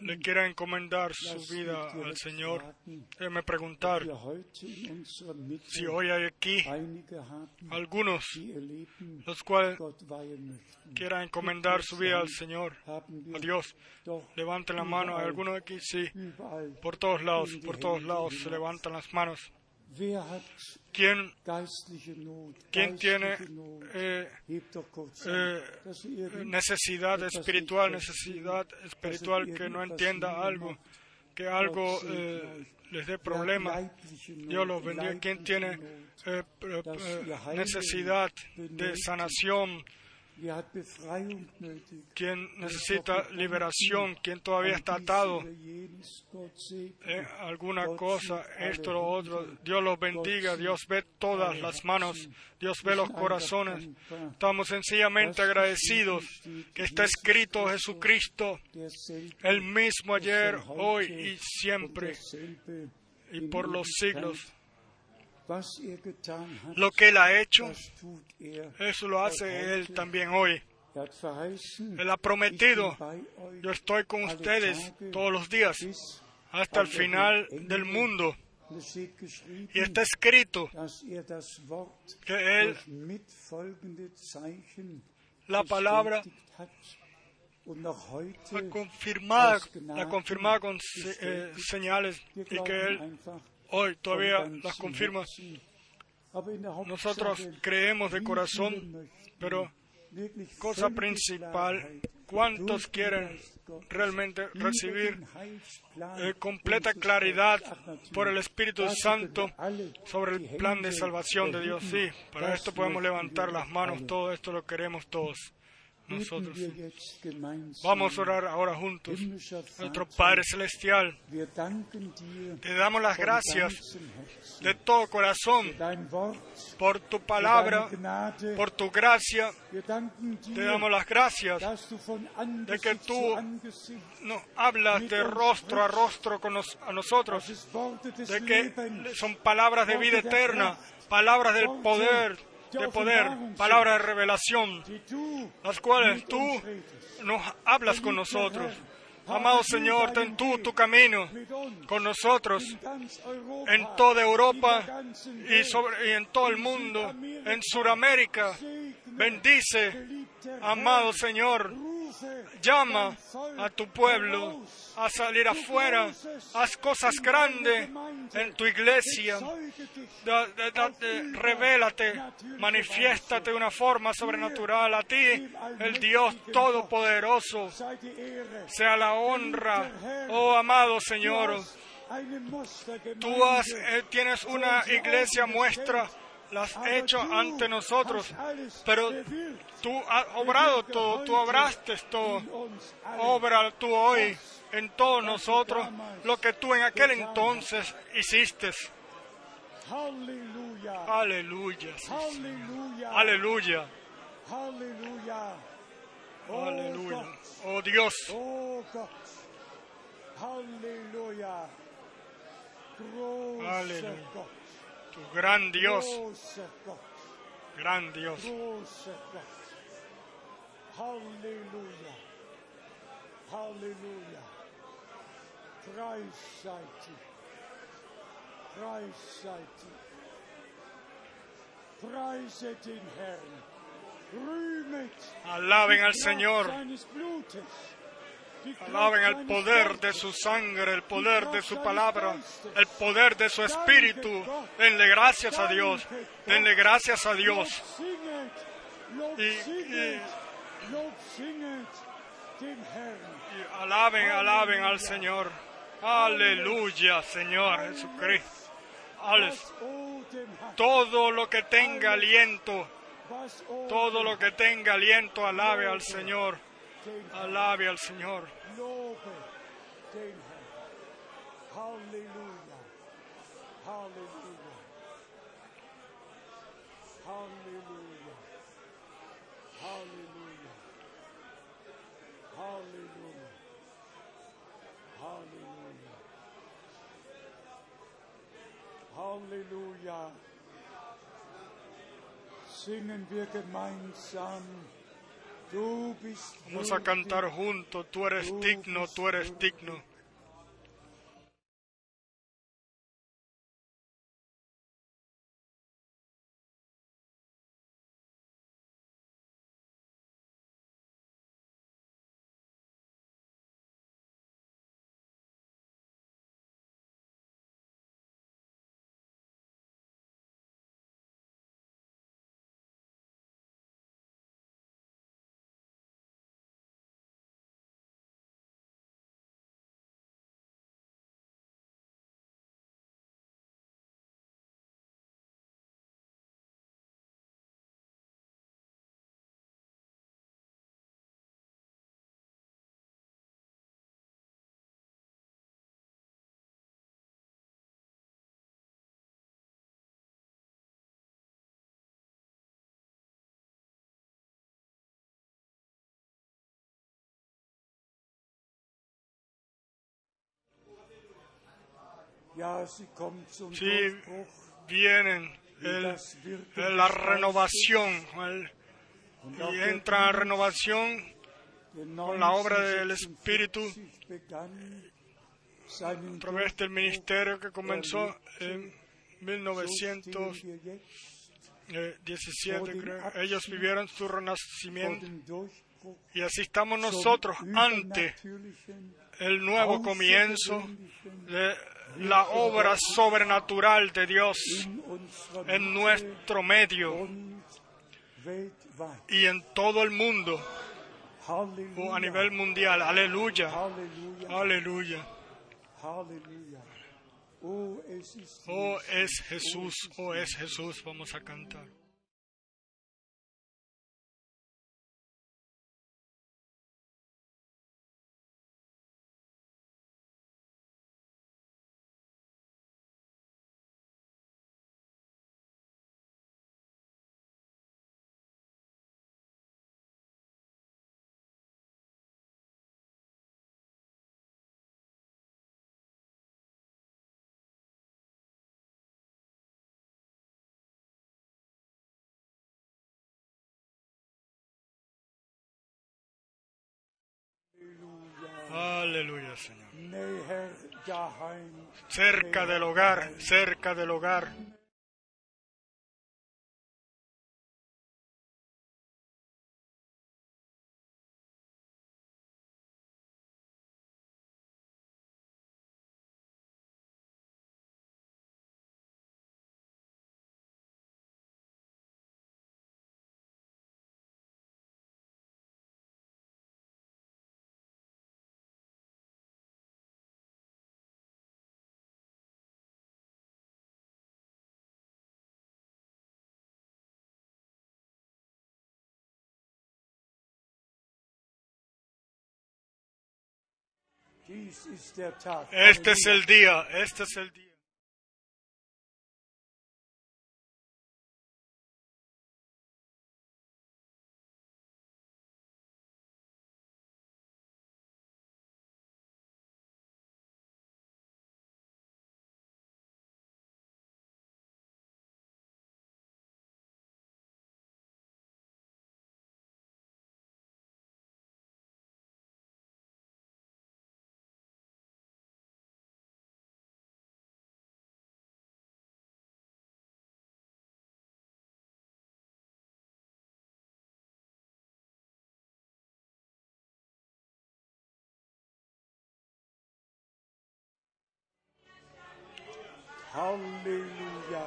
le quieran encomendar su vida al Señor. Déjeme preguntar si hoy hay aquí algunos los cuales quieran encomendar su vida al Señor, a Dios. Levanten la mano. ¿Hay algunos aquí? Sí. Por todos lados, por todos lados se levantan las manos. ¿Quién, tiene eh, eh, necesidad espiritual, necesidad espiritual que no entienda algo, que algo eh, les dé problema. Dios los bendiga. ¿Quién tiene necesidad de sanación? ¿Quién necesita liberación? ¿Quién todavía está atado? Segne. eh, alguna cosa, esto, lo otro. Dios los bendiga, Dios ve todas las manos, Dios ve los corazones. Estamos sencillamente agradecidos que está escrito Jesucristo, el mismo ayer, hoy y siempre y por los siglos. Lo que Él ha hecho, er. eso lo hace Él también hoy. Er Él ha prometido, yo estoy con ustedes todos los días hasta el final del mundo. Y está escrito que Él la palabra la confirmada, la confirmada con eh, señales y que Él hoy todavía las confirma. Nosotros creemos de corazón, pero cosa principal, ¿cuántos quieren realmente recibir eh, completa claridad por el Espíritu Santo sobre el plan de salvación de Dios? Sí, para esto podemos levantar las manos, todo esto lo queremos todos nosotros. Vamos a orar ahora juntos. Nuestro Padre Celestial, te damos las gracias de todo corazón por tu palabra, por tu gracia. Te damos las gracias. de que tú zu Angesicht, No, hablas de rostro a rostro con nos- a nosotros, de que son palabras de vida eterna, palabras del poder, de poder, palabras de revelación, las cuales tú nos hablas con nosotros. Amado Señor, ten tú tu camino con nosotros en toda Europa y, sobre, y en todo el mundo, en Sudamérica. Bendice, amado Señor, llama a tu pueblo a salir afuera. Haz cosas grandes en tu iglesia. Da- da- da- de- revélate, manifiéstate de una forma sobrenatural a ti, el Dios Todopoderoso. Sea la honra, oh amado Señor. Tú has, eh, tienes una iglesia muestra, la has hecho ante nosotros, pero tú has obrado todo, tú obraste todo. Obra tú hoy en todos nosotros lo que tú en aquel entonces hiciste. Aleluya, sí, aleluya, Halleluja. Oh aleluya. Gott. Oh Dios, Oh Gott. Tu gran Dios, gran Dios. Halleluja. Halleluja. Preis sei dir. Preis sei dir. Preiset den Herrn. Rühmet Alaben al Señor. seines Blutes. Alaben el poder de su sangre, el poder de su palabra, el poder de su espíritu. Denle gracias a Dios. Denle gracias a Dios. Y- alaben, alaben al Señor. Aleluya, Señor Jesucristo. Todo lo que tenga aliento, todo lo que tenga aliento, alabe al Señor. Alabe al Señor. Halleluja. Halleluja. Halleluja. Halleluja. Halleluja. Halleluja. Halleluja. Singen wir gemeinsam. Vamos a cantar juntos. Tú eres digno, tú eres digno. Durchbruch. vienen el- la renovación. el- y entra en renovación con la obra del Espíritu a través del ministerio que comenzó en 1917, creo. Ellos vivieron su renacimiento y así estamos nosotros ante el nuevo comienzo de la obra sobrenatural de Dios en nuestro medio y en todo el mundo o a nivel mundial. Aleluya, Aleluya. Oh, es Jesús, oh, es Jesús. Vamos a cantar. Aleluya, Señor. Cerca del hogar, cerca del hogar. Este es el día, este es el día.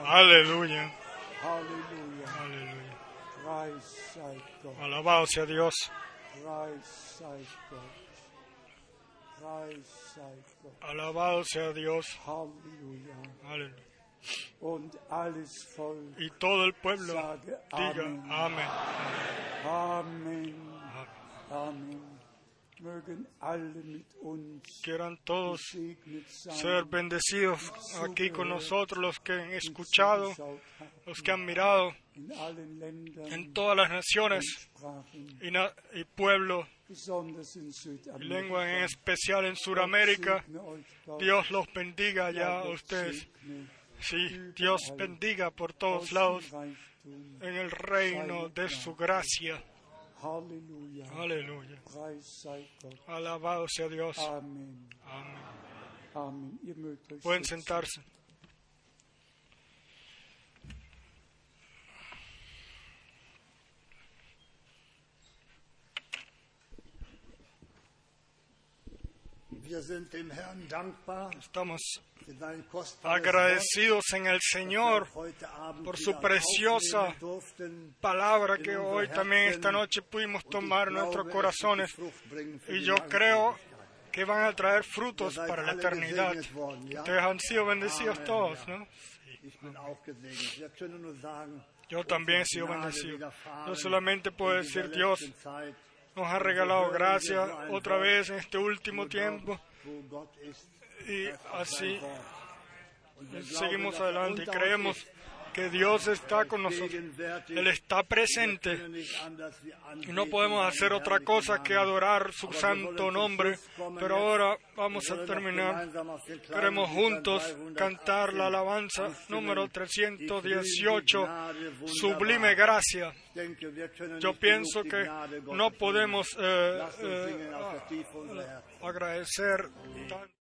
Aleluya, aleluya. Sei Gott. Alabado sea Dios. Alabado sea Dios. Aleluya. Y todo el pueblo diga Amen. amén. Amen. Quieran todos ser bendecidos aquí con nosotros, los que han escuchado, los que han mirado en todas las naciones y, na- y pueblos y lenguas, en especial en Sudamérica. Dios los bendiga ya a ustedes. Sí, Dios bendiga por todos lados en el reino de su gracia. Aleluya. Alabado sea Dios. Amén. Euch Pueden sentarse. Wir sind dem Herrn dankbar Estamos agradecidos en el Señor por su preciosa palabra que hoy también esta noche pudimos tomar en nuestros corazones y yo creo que van a traer frutos para la eternidad. Ustedes han sido bendecidos todos, ¿no? Yo también he sido bendecido. Yo solamente puedo decir, Dios nos ha regalado gracia otra vez en este último tiempo. Y así seguimos adelante y creemos que Dios está con nosotros. Él está presente y no podemos hacer otra cosa que adorar su santo nombre. Pero ahora vamos a terminar. Queremos juntos cantar la alabanza número 318, Sublime Gracia. Yo pienso que no podemos eh, eh, agradecer tanto.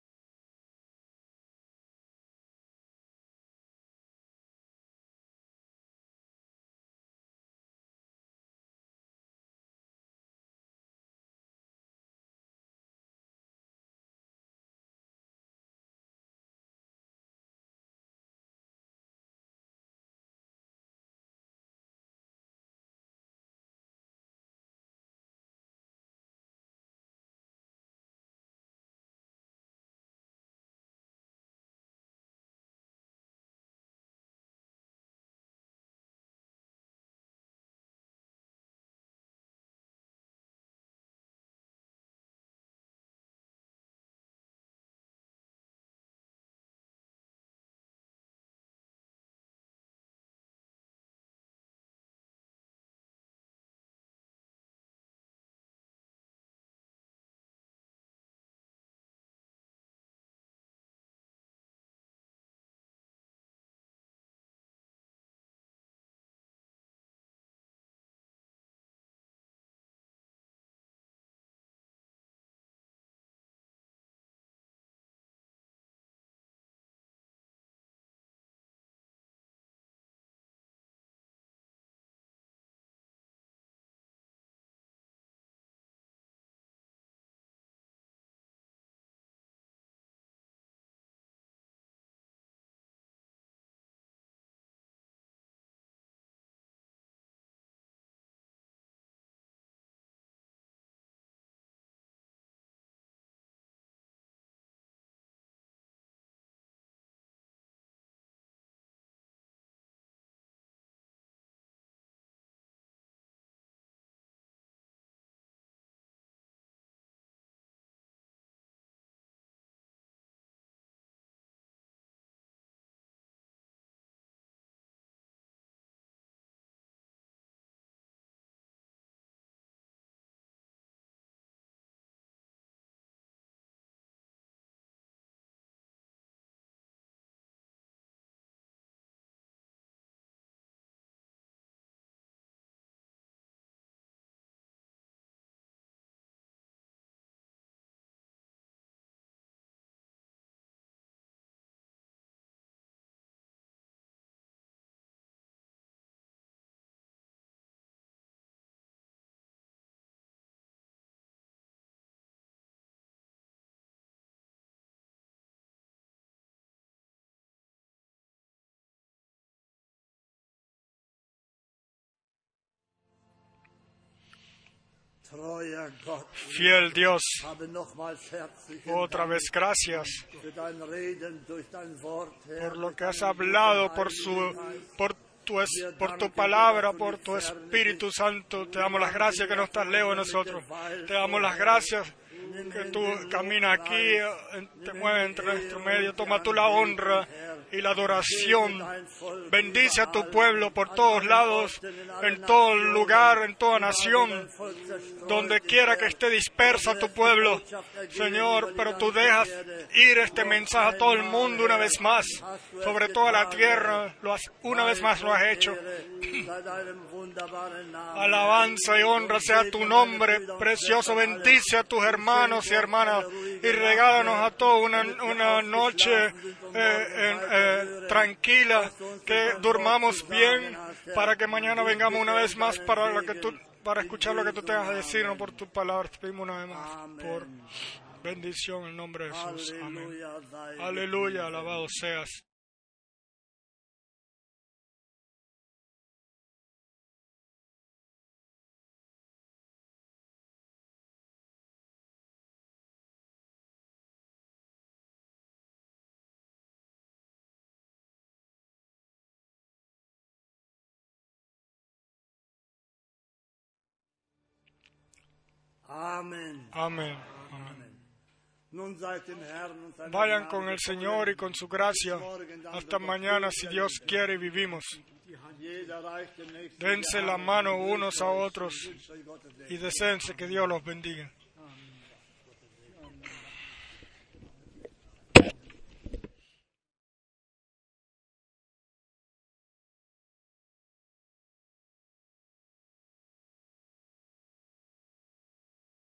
Fiel Dios, otra vez gracias por lo que has hablado, por su, por tu, es- por tu palabra, por tu Espíritu Santo. Te damos las gracias que no estás lejos de nosotros. Te damos las gracias tú caminas aquí, te mueves entre nuestro medio. Toma tú la honra y la adoración. Bendice a tu pueblo por todos lados, en todo lugar, en toda nación, donde quiera que esté dispersa tu pueblo. Señor, pero tú dejas ir este mensaje a todo el mundo una vez más, sobre toda la tierra. Lo has, una vez más lo has hecho. Alabanza y honra sea tu nombre precioso. Bendice a tus hermanos y hermanas y regálanos a todos una, una noche eh, en- eh, tranquila, que durmamos bien para que mañana vengamos una vez más para, lo que tú, para escuchar lo que tú tengas que decirnos por tu palabra. Te pedimos una vez más por bendición en el nombre de Jesús. Amén. Aleluya, alabado seas. Amén. Amén. Vayan con el. Señor y con su gracia. Hasta mañana, si Dios quiere, y vivimos. Dense la mano unos a otros y deseense que Dios los bendiga.